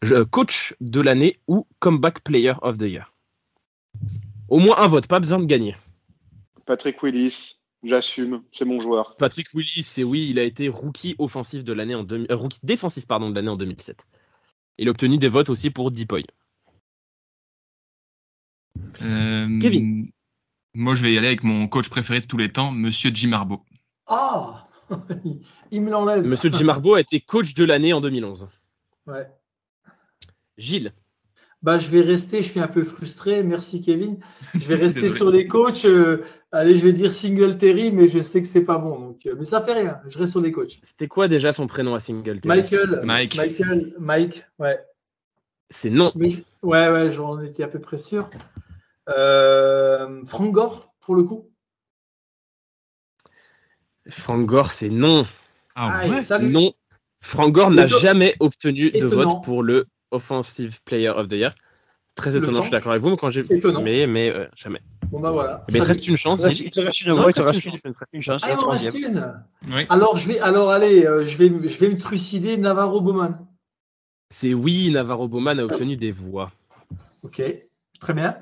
je- coach de l'année ou comeback player of the year. Au moins un vote, pas besoin de gagner. Patrick Willis, j'assume, c'est mon joueur. Patrick Willis, c'est oui, il a été rookie offensif de l'année en 2000 euh, rookie défensif pardon de l'année en 2007. Il a obtenu des votes aussi pour Deepoy. Euh, Kevin. Moi, je vais y aller avec mon coach préféré de tous les temps, Monsieur Jim Harbaugh. Ah il- Il me l'enlève. Monsieur Jim Harbaugh a été coach de l'année en 2011. Ouais. Gilles, Bah, je vais rester, je suis un peu frustré. Merci Kevin. Je vais rester sur les coachs. euh, allez, je vais dire Singletary, mais je sais que c'est pas bon. Donc, euh, mais ça fait rien. Je reste sur les coachs. c'était quoi déjà son prénom à Singletary Michael. Mike. Michael. Mike. Ouais. C'est non. Mais ouais, ouais, j'en étais à peu près sûr. Euh, Frank Gore, pour le coup? Frank Gore, c'est non. Ah Ah, ouais salut. Non. Frank Gore n'a jamais obtenu de vote pour le Offensive Player of the Year. Très étonnant, temps. je suis d'accord avec vous, mais quand j'ai Étonnant. mais mais euh, jamais. Bon, bah voilà. Mais il reste une chance. Il te reste une voix, il te te reste une, chance, Ah, il reste une. Oui. Alors, je vais, alors allez, euh, je, vais, je vais me trucider Navarro Bowman. C'est oui, Navarro Bowman a obtenu des voix. Ok, très bien.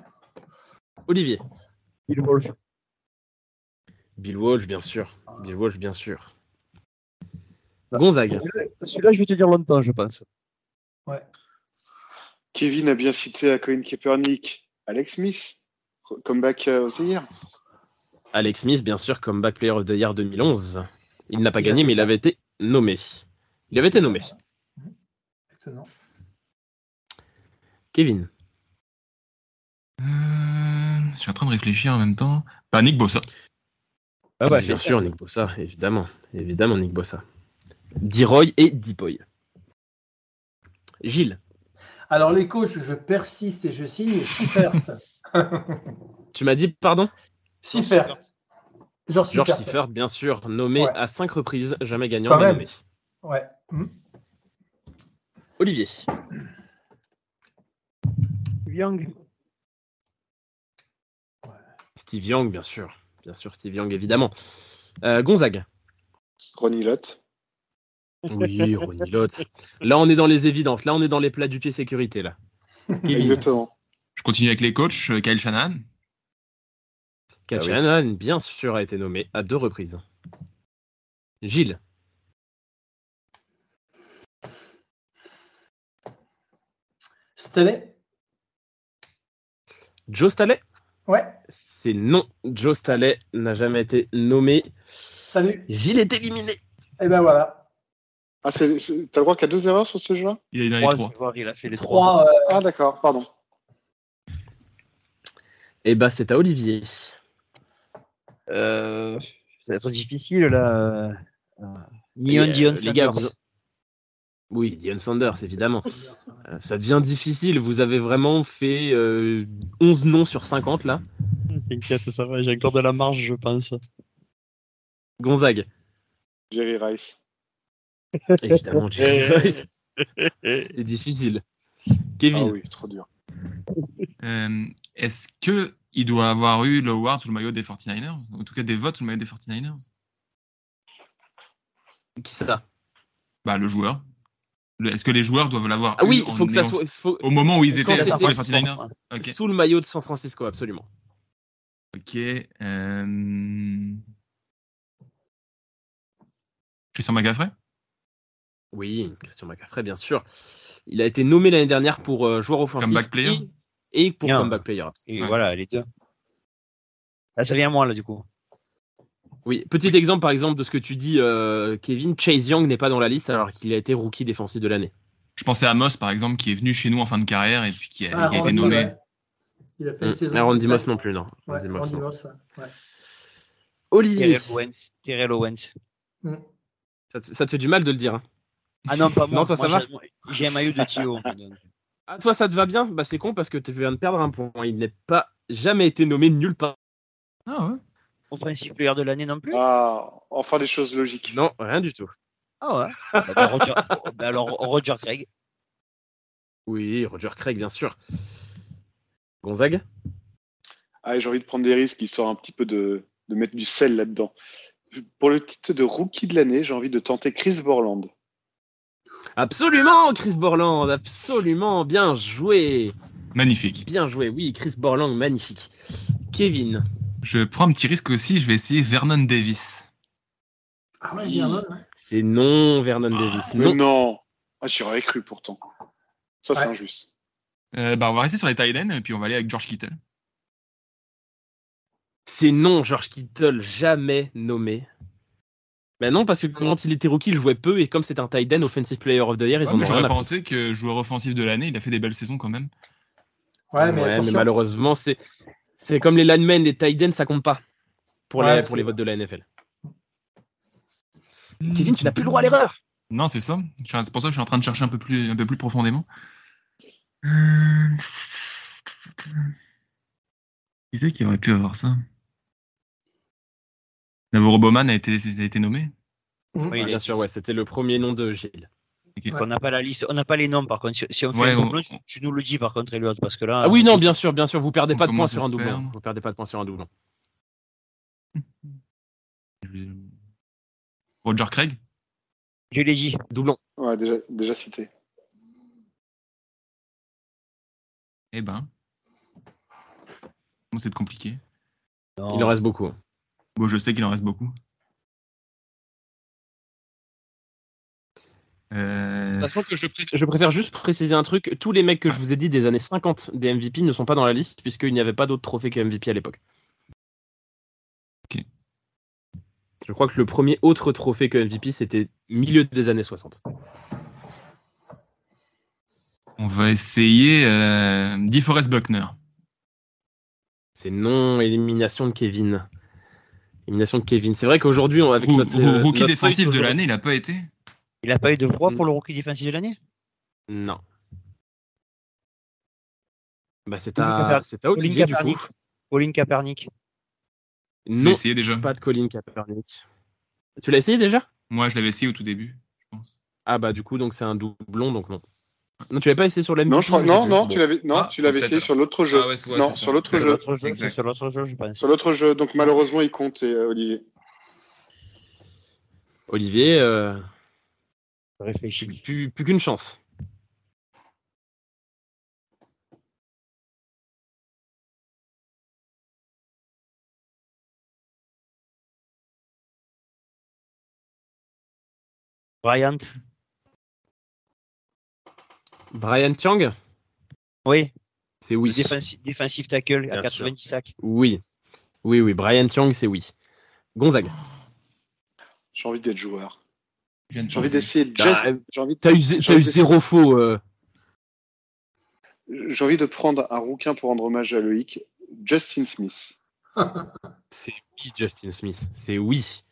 Olivier. Bill Wolf. Bill Walsh, bien sûr. Bill Walsh, bien sûr. Gonzague. Celui-là, je vais te dire longtemps, je pense. Ouais. Kevin a bien cité à Colin Kaepernick, Alex Smith, comeback euh, of the year. Alex Smith, bien sûr, comeback player of the year 2011. Il n'a pas Il gagné, mais il avait été nommé. Il avait été nommé. Excellent. Kevin. Euh, je suis en train de réfléchir en même temps. Bah, Nick Bossa. Ah bah, bien sûr, Nick Bossa, évidemment. Évidemment, Nick Bossa. Diroy et Dipoy. Gilles. Alors, les coachs, je persiste et je signe Siffert. Tu m'as dit, pardon? Siffert. Genre George Siffert. Siffert, bien sûr, nommé Ouais. à cinq reprises, jamais gagnant, Quand mais même. nommé. Ouais. Hmm. Olivier. Young. Steve Young, bien sûr. Bien sûr, Steve Young, évidemment. Euh, Gonzague. Ronnie Lott. Oui, Ronnie Lott. Là, on est dans les évidences. Là, on est dans les plats du pied sécurité. Là. Kevin. Exactement. Je continue avec les coachs. euh, Kyle Shanahan. Cal Ah oui. Bien sûr, a été nommé à deux reprises. Gilles. Stanley Joe Staley Ouais. C'est non. Joe Staley n'a jamais été nommé. Salut. Gilles est éliminé. Et ben voilà. Ah, c'est- c'est- t'as le droit qu'à deux erreurs sur ce jeu-là? Il dans les Trois, trois. il a fait les trois. Trois. euh, Ah, d'accord, pardon. Et bah, c'est à Olivier. Euh, ça va être difficile là. Neon euh, Dion Sanders. vous- Oui, Dion Sanders, évidemment. Euh, Ça devient difficile. Vous avez vraiment fait euh, 11 noms sur 50 là. T'inquiète, ça va, j'ai encore de la marge, je pense. Gonzague. Jerry Rice. Évidemment. C'était difficile. Kevin. Ah oui, trop dur. Euh, Est-ce que il doit avoir eu le award sous le maillot des 49ers En tout cas, des votes sous le maillot des 49ers Qui ça? Bah, le joueur. Est-ce que les joueurs doivent l'avoir Ah oui, il faut que ça soit faut- Au moment où ils étaient s'était- pour les 49ers Ok. sous le maillot de San Francisco, absolument. Ok. euh, Christian McCaffrey? Oui, Christian McCaffrey, bien sûr. Il a été nommé l'année dernière pour euh, joueur offensif Comeback player. et, et pour Bien. comeback player. Et Ouais. voilà, les deux. Là, ça vient à moi là du coup. Oui, petit exemple par exemple de ce que tu dis, euh, Kevin. Chase Young n'est pas dans la liste alors qu'il a été rookie défensif de l'année. Je pensais à Moss, par exemple, qui est venu chez nous en fin de carrière et puis qui a, Ah, qui a été nommé. ouais. Il a fait une Hum, saison. mais Randy Moss non plus, non. Ouais, Randy Moss, Randy non. Moss, ouais. Ouais. Olivier, Terrell Owens. Terrell Owens. Hmm. ça te, ça te fait du mal de le dire. hein. Ah non, pas moi. Non, toi, ça Moi, va j'ai- J'ai un maillot de Thio. Ah, toi, ça te va bien? Bah, c'est con parce que tu viens de perdre un point. Il n'est pas jamais été nommé nulle part. Ah ouais. Offensive player de l'année non plus? Ah, enfin des choses logiques. Non, rien du tout. Ah ouais. Bah, bah, Roger, bah, alors Roger Craig. Oui, Roger Craig, bien sûr. Gonzague? Ah, j'ai envie de prendre des risques histoire un petit peu de, de mettre du sel là-dedans. Pour le titre de rookie de l'année, j'ai envie de tenter Chris Borland. Absolument, Chris Borland, absolument, bien joué. Magnifique. Bien joué, oui, Chris Borland, magnifique. Kevin, Je prends un petit risque aussi, je vais essayer Vernon Davis. Ah ouais, ouais. c'est non, Vernon Davis. Mais Non. non, ah, j'y aurais cru pourtant. Ça, c'est Ouais. injuste. Euh, bah, on va rester sur les tight et puis on va aller avec George Kittle. C'est non, George Kittle, jamais nommé. Ben non, parce que quand il était rookie, il jouait peu et comme c'est un tight end offensive player of the year, ils Ouais, en mais ont J'aurais pensé que joueur offensif de l'année, il a fait des belles saisons quand même. Ouais, mais Ouais, attention. malheureusement, c'est c'est comme les linemen, les tight ends, ça compte pas pour, Ouais, les, pour les votes de la NFL. Kevin, tu n'as plus le droit à l'erreur. Non, c'est ça. C'est pour ça que je suis en train de chercher un peu plus, un peu plus profondément. Euh, Qui c'est qui aurait pu avoir ça? Navarro Bowman a été, a été nommé. Oui, bien sûr, ouais, c'était le premier nom de Gilles. On n'a pas la liste, on n'a pas les noms par contre. Si, si on fait Ouais, un on- doublon, tu, tu nous le dis par contre, Elliot, parce que là. Ah oui, non, bien sûr, bien sûr, vous perdez pas de points sur un doublon. Vous perdez pas de points sur un doublon. Roger Craig Je l'ai dit. Doublon. Ouais, déjà, déjà cité. Eh ben. Bon, c'est compliqué. Non. Il en reste beaucoup. Bon, je sais qu'il en reste beaucoup. Euh, que je préfère, je préfère juste préciser un truc, tous les mecs que je vous ai dit des années 50 des MVP ne sont pas dans la liste puisqu'il n'y avait pas d'autres trophées que MVP à l'époque. Ok. Je crois que le premier autre trophée que MVP c'était milieu des années 60. on va essayer euh, DeForest Buckner. C'est non élimination de Kevin. Élimination de Kevin. C'est vrai qu'aujourd'hui on avec notre, euh, rookie notre défensif de l'année, il a pas été. Il n'a pas eu de voix pour le rookie défensif de l'année? Non. Bah c'est à à Olivier Colin du coup. Colin Kaepernick. Non, essayé déjà? pas de Colin Kaepernick. Tu l'as essayé déjà? Moi, je l'avais essayé au tout début, je pense. Ah bah du coup donc c'est un doublon donc non. Non, tu l'avais pas essayé sur la Non, je crois, non, non, tu l'avais, non, Ah, tu l'avais essayé sur l'autre jeu. Ah ouais, non, sur l'autre jeu. sur l'autre jeu, je. Sur l'autre jeu. Donc malheureusement, il compte, et, euh, Olivier. Olivier, euh, Je réfléchis. plus, plus qu'une chance. Bryant. Brian Chang, Oui, c'est oui. défensif, défensif tackle à Bien 90 sacs. Oui. Oui, oui, Brian Chang, c'est oui. Gonzague. J'ai envie d'être joueur. J'ai envie d'essayer de Ah, euh, J'ai envie, de- T'as eu, zéro faux. euh. j'ai envie de prendre un rouquin pour rendre hommage à Loïc. Justin Smith. C'est oui, Justin Smith. C'est oui.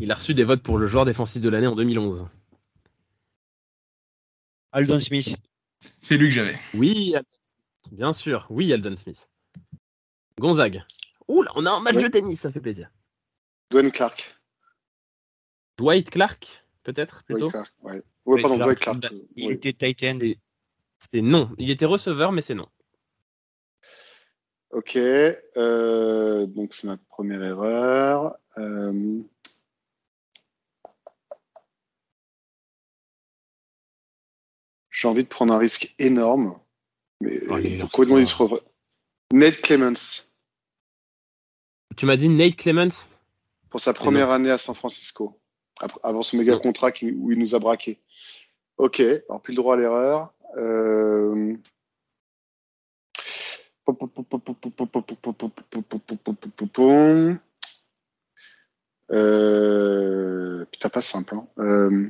Il a reçu des votes pour le joueur défensif de l'année en 2011. Aldon Smith. C'est lui que j'avais. Oui, Aldon Smith. Bien sûr. Oui, Aldon Smith. Gonzague. Ouh là, on a un match Ouais. de tennis, ça fait plaisir. Dwayne Clark. Dwight Clark, peut-être, plutôt Dwight Clark, ouais. Ouais, pardon, Dwight Clark. Bah, Il Oui. était tight end. C'est- C'est non. Il était receveur, mais c'est non. Ok, euh, donc c'est ma première erreur. Euh, J'ai envie de prendre un risque énorme, mais complètement lance-toi. disre- Ned Clements Tu m'as dit Nate Clements pour sa première année à San Francisco, avant son méga contrat qui- où il nous a braqué. Ok, alors plus le droit à l'erreur. Euh... Euh, Putain, pas simple. Hein. Euh...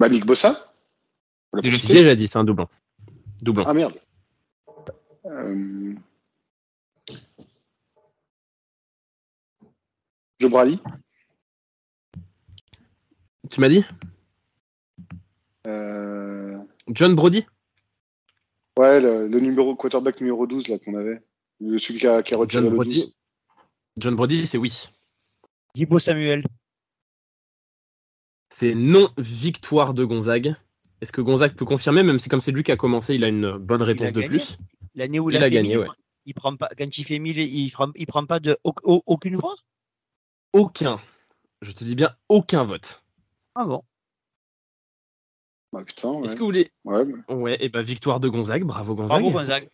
Bah, Nick Bossa J'ai déjà dit, c'est un doublon. Doublon. Ah merde. Euh... Joe Brady Tu m'as dit Euh, John Brody? Ouais, le, le numéro quarterback numéro 12 là qu'on avait. Celui qui a, qui a retiré John le Brody 12. John Brody, c'est oui. Dibo Samuel. C'est non victoire de Gonzague. Est-ce que Gonzague peut confirmer, même si comme c'est lui qui a commencé, il a une bonne réponse de gagné. plus L'année où Il il, a gagné, mille, ouais. Il prend pas, quand il fait 1000, il prend, il prend pas de, au- au- aucune voix? Aucun. Je te dis bien aucun vote. Ah bon Bah putain, ouais. Est-ce que vous voulez Ouais, Ouais, et bah victoire de Gonzague. Bravo Gonzague. Bravo Gonzague.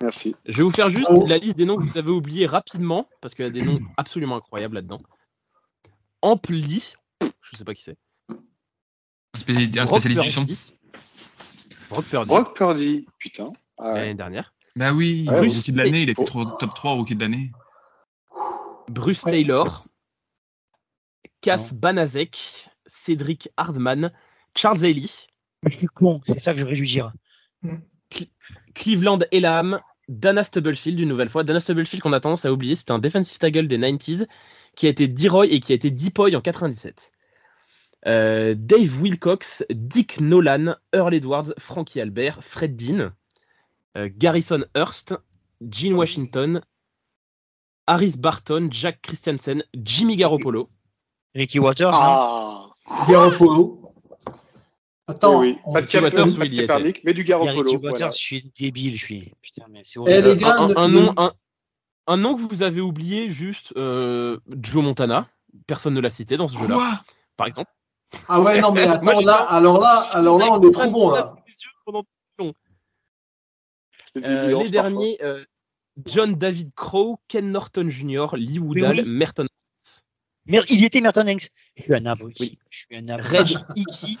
Merci. Je vais vous faire juste Bravo. la liste des noms que vous avez oubliés rapidement, parce qu'il y a des noms absolument incroyables là-dedans. Ampli, je sais pas qui c'est. Un spécialiste, du son. Purdy. Brock Purdy, Brock Purdy, putain. Ah ouais. l'année dernière. Bah oui, Ouais, rookie de l'année, il était Oh. top 3 rookie de l'année. Bruce Ouais. Taylor, Cass Banazek, Cédric Hardman, Charles Haley, Je suis con, c'est ça que j'aurais dû dire. Cleveland Elam, Dana Stubblefield, une nouvelle fois. Dana Stubblefield, qu'on a tendance à oublier, c'était un defensive tackle des 90s qui a été D-Roy et qui a été Depoy en 97. Euh, Dave Wilcox, Dick Nolan, Earl Edwards, Frankie Albert, Fred Dean, euh, Garrison Hurst, Gene Washington, Harris Barton, Jack Christensen, Jimmy Garoppolo. Ricky Waters. hein. Ah Garoppolo. Attends, oui, oui. Pas de, Waters, pas de y. Kaepernick, mais du y Garoppolo. Voilà. je suis débile, je suis. Putain, mais c'est Eh, horrible. les gars, un, nom, un, un nom que vous avez oublié, juste euh, Joe Montana. Personne ne l'a cité dans ce jeu-là, Quoi? Par exemple. Ah ouais, non, mais attends, là, alors là, alors là, on est trop bon, là. Les, Euh, les derniers, euh, John David Crow, Ken Norton Jr., Lee Woodall, Oui, oui. Merton Mer- il était Merton Hanks. Je suis un abruti. Oui. Je suis un abruti. Red Hickey,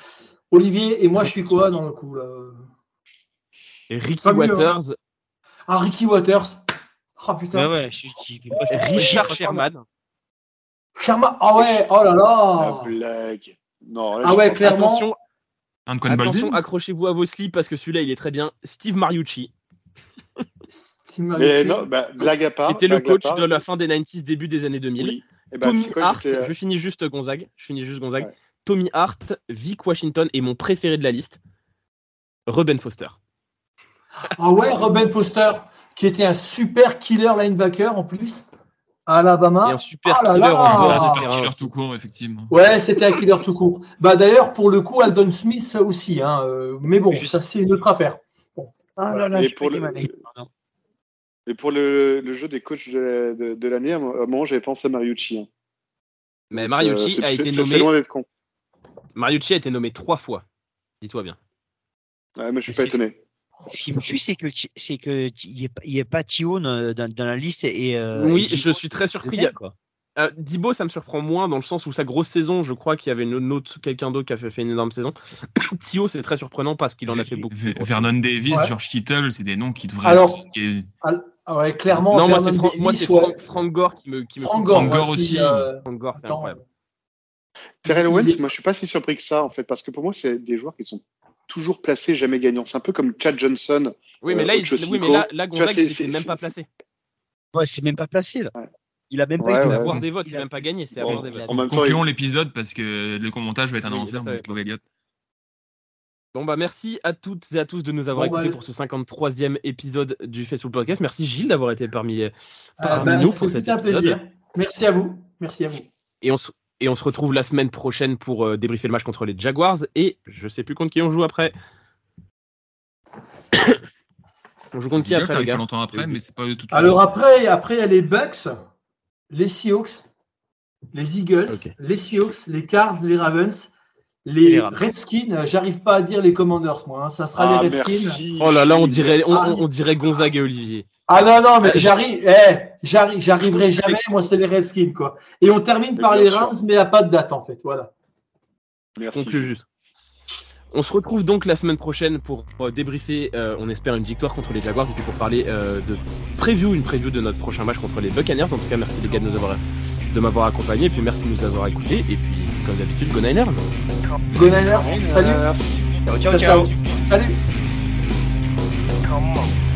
Olivier et moi, je suis quoi dans le coup là? Et Ricky Pas mieux, hein. Waters, Ah, Ricky Waters. Ah putain. Ouais, ouais, je, je- je- Richard Sherman. Sherman. Ah ouais, oh là La là. blague. Non, là, Ah ouais, clairement. Attention, attention, accrochez-vous à vos slips parce que celui-là, il est très bien. Steve Mariucci, Steve. Mariucci. Mais non, bah, blague à part. qui était le coach part. de la fin des 90s, début des années 2000. Oui. Et ben, Tommy c'est quoi, Hart, euh, je finis juste Gonzague, je finis juste Gonzague. Ouais. Tommy Hart, Vic Washington et mon préféré de la liste, Ruben Foster. Ah ouais, Robin Foster, qui était un super killer linebacker en plus, à Alabama. Et un super Ah killer là. en Super tout court, effectivement. Ouais, c'était un killer tout court. Bah d'ailleurs, pour le coup, Aldon Smith aussi. Hein, euh, mais bon, ça c'est une autre affaire. Ah là là, Et pour le- ma ligne, pardon. Et pour le, le jeu des coachs de, de, de l'année, à un moment, j'avais pensé à Mariucci. hein. Mais Euh, Mariucci c'est- a été c'est- C'est nommé. loin d'être con. Mariucci a été nommé trois fois. Dis-toi bien. Ouais, mais je suis Mais pas étonné. Ce qui me tue, c'est que c'est que il n'y a, pas- il y a pas Tio dans, dans la liste et euh, oui, et Dibo, je suis très surpris. a- quoi. Euh, Dibo, ça me surprend moins dans le sens où sa grosse saison, je crois qu'il y avait une autre, quelqu'un d'autre qui a fait, fait une énorme saison. Tio, c'est très surprenant parce qu'il en a fait beaucoup. Ver- Vernon Davis, Ouais. George Kittle, c'est des noms qui devraient. Alors- qui- Ah ouais, clairement. Non, moi c'est Fran-. Frank, Gore qui me qui me Frank coupe. Gore, Frank Gore ouais, qui, aussi. euh, Frank Gore, c'est incroyable. Terrell Il Owens, est- moi je suis pas si surpris que ça en fait, parce que pour moi c'est des joueurs qui sont toujours placés, jamais gagnants. C'est un peu comme Chad Johnson. Oui, mais Euh, là, il, Ocho oui, mais là, là Gonzague, il même pas placé. Ouais, c'est même pas placé là. Ouais. Il a même pas Ouais, été ouais. avoir voir. des votes, Il a- même pas gagné, c'est Bon, avoir des votes. en même temps, Concluons il- l'épisode parce que le montage va être un Oui, enfer. Bon bah merci à toutes et à tous de nous avoir Bon, bah, écoutés pour ce 53e épisode du Facebook Podcast. Merci Gilles d'avoir été parmi, Ah, parmi bah, nous pour cet un épisode. plaisir. Merci à vous. Merci à vous. Et on, se, et on se retrouve la semaine prochaine pour euh, débriefer le match contre les Jaguars. Et je sais plus contre qui on joue après. on joue contre qui après ça les gars longtemps après, mais c'est pas tout de suite. Alors après, après il y a les Bucks, les Seahawks, les Eagles, les Seahawks, les Cards, les Ravens, les, les. Redskins. J'arrive pas à dire les Commanders, moi. hein. Ça sera Ah, les Redskins. merci. Oh là là, on dirait, on, Ah. on- on dirait Gonzague et Olivier. Ah non, non, mais Euh, j'arrive, eh, j'arrive, j'arriverai jamais. Moi, c'est les Redskins, quoi. Et on termine Mais par les sûr. Rams, mais il n'y a pas de date, en fait. Voilà. Merci. Conclue juste. On se retrouve donc la semaine prochaine pour euh, débriefer, euh, on espère, une victoire contre les Jaguars et puis pour parler euh, de preview, une preview de notre prochain match contre les Buccaneers. En tout cas, merci les gars de nous avoir de m'avoir accompagné et puis merci de nous avoir écoutés et puis comme d'habitude, go Niners. Go Niners, salut. Ciao, ciao, ciao. Salut. Come on.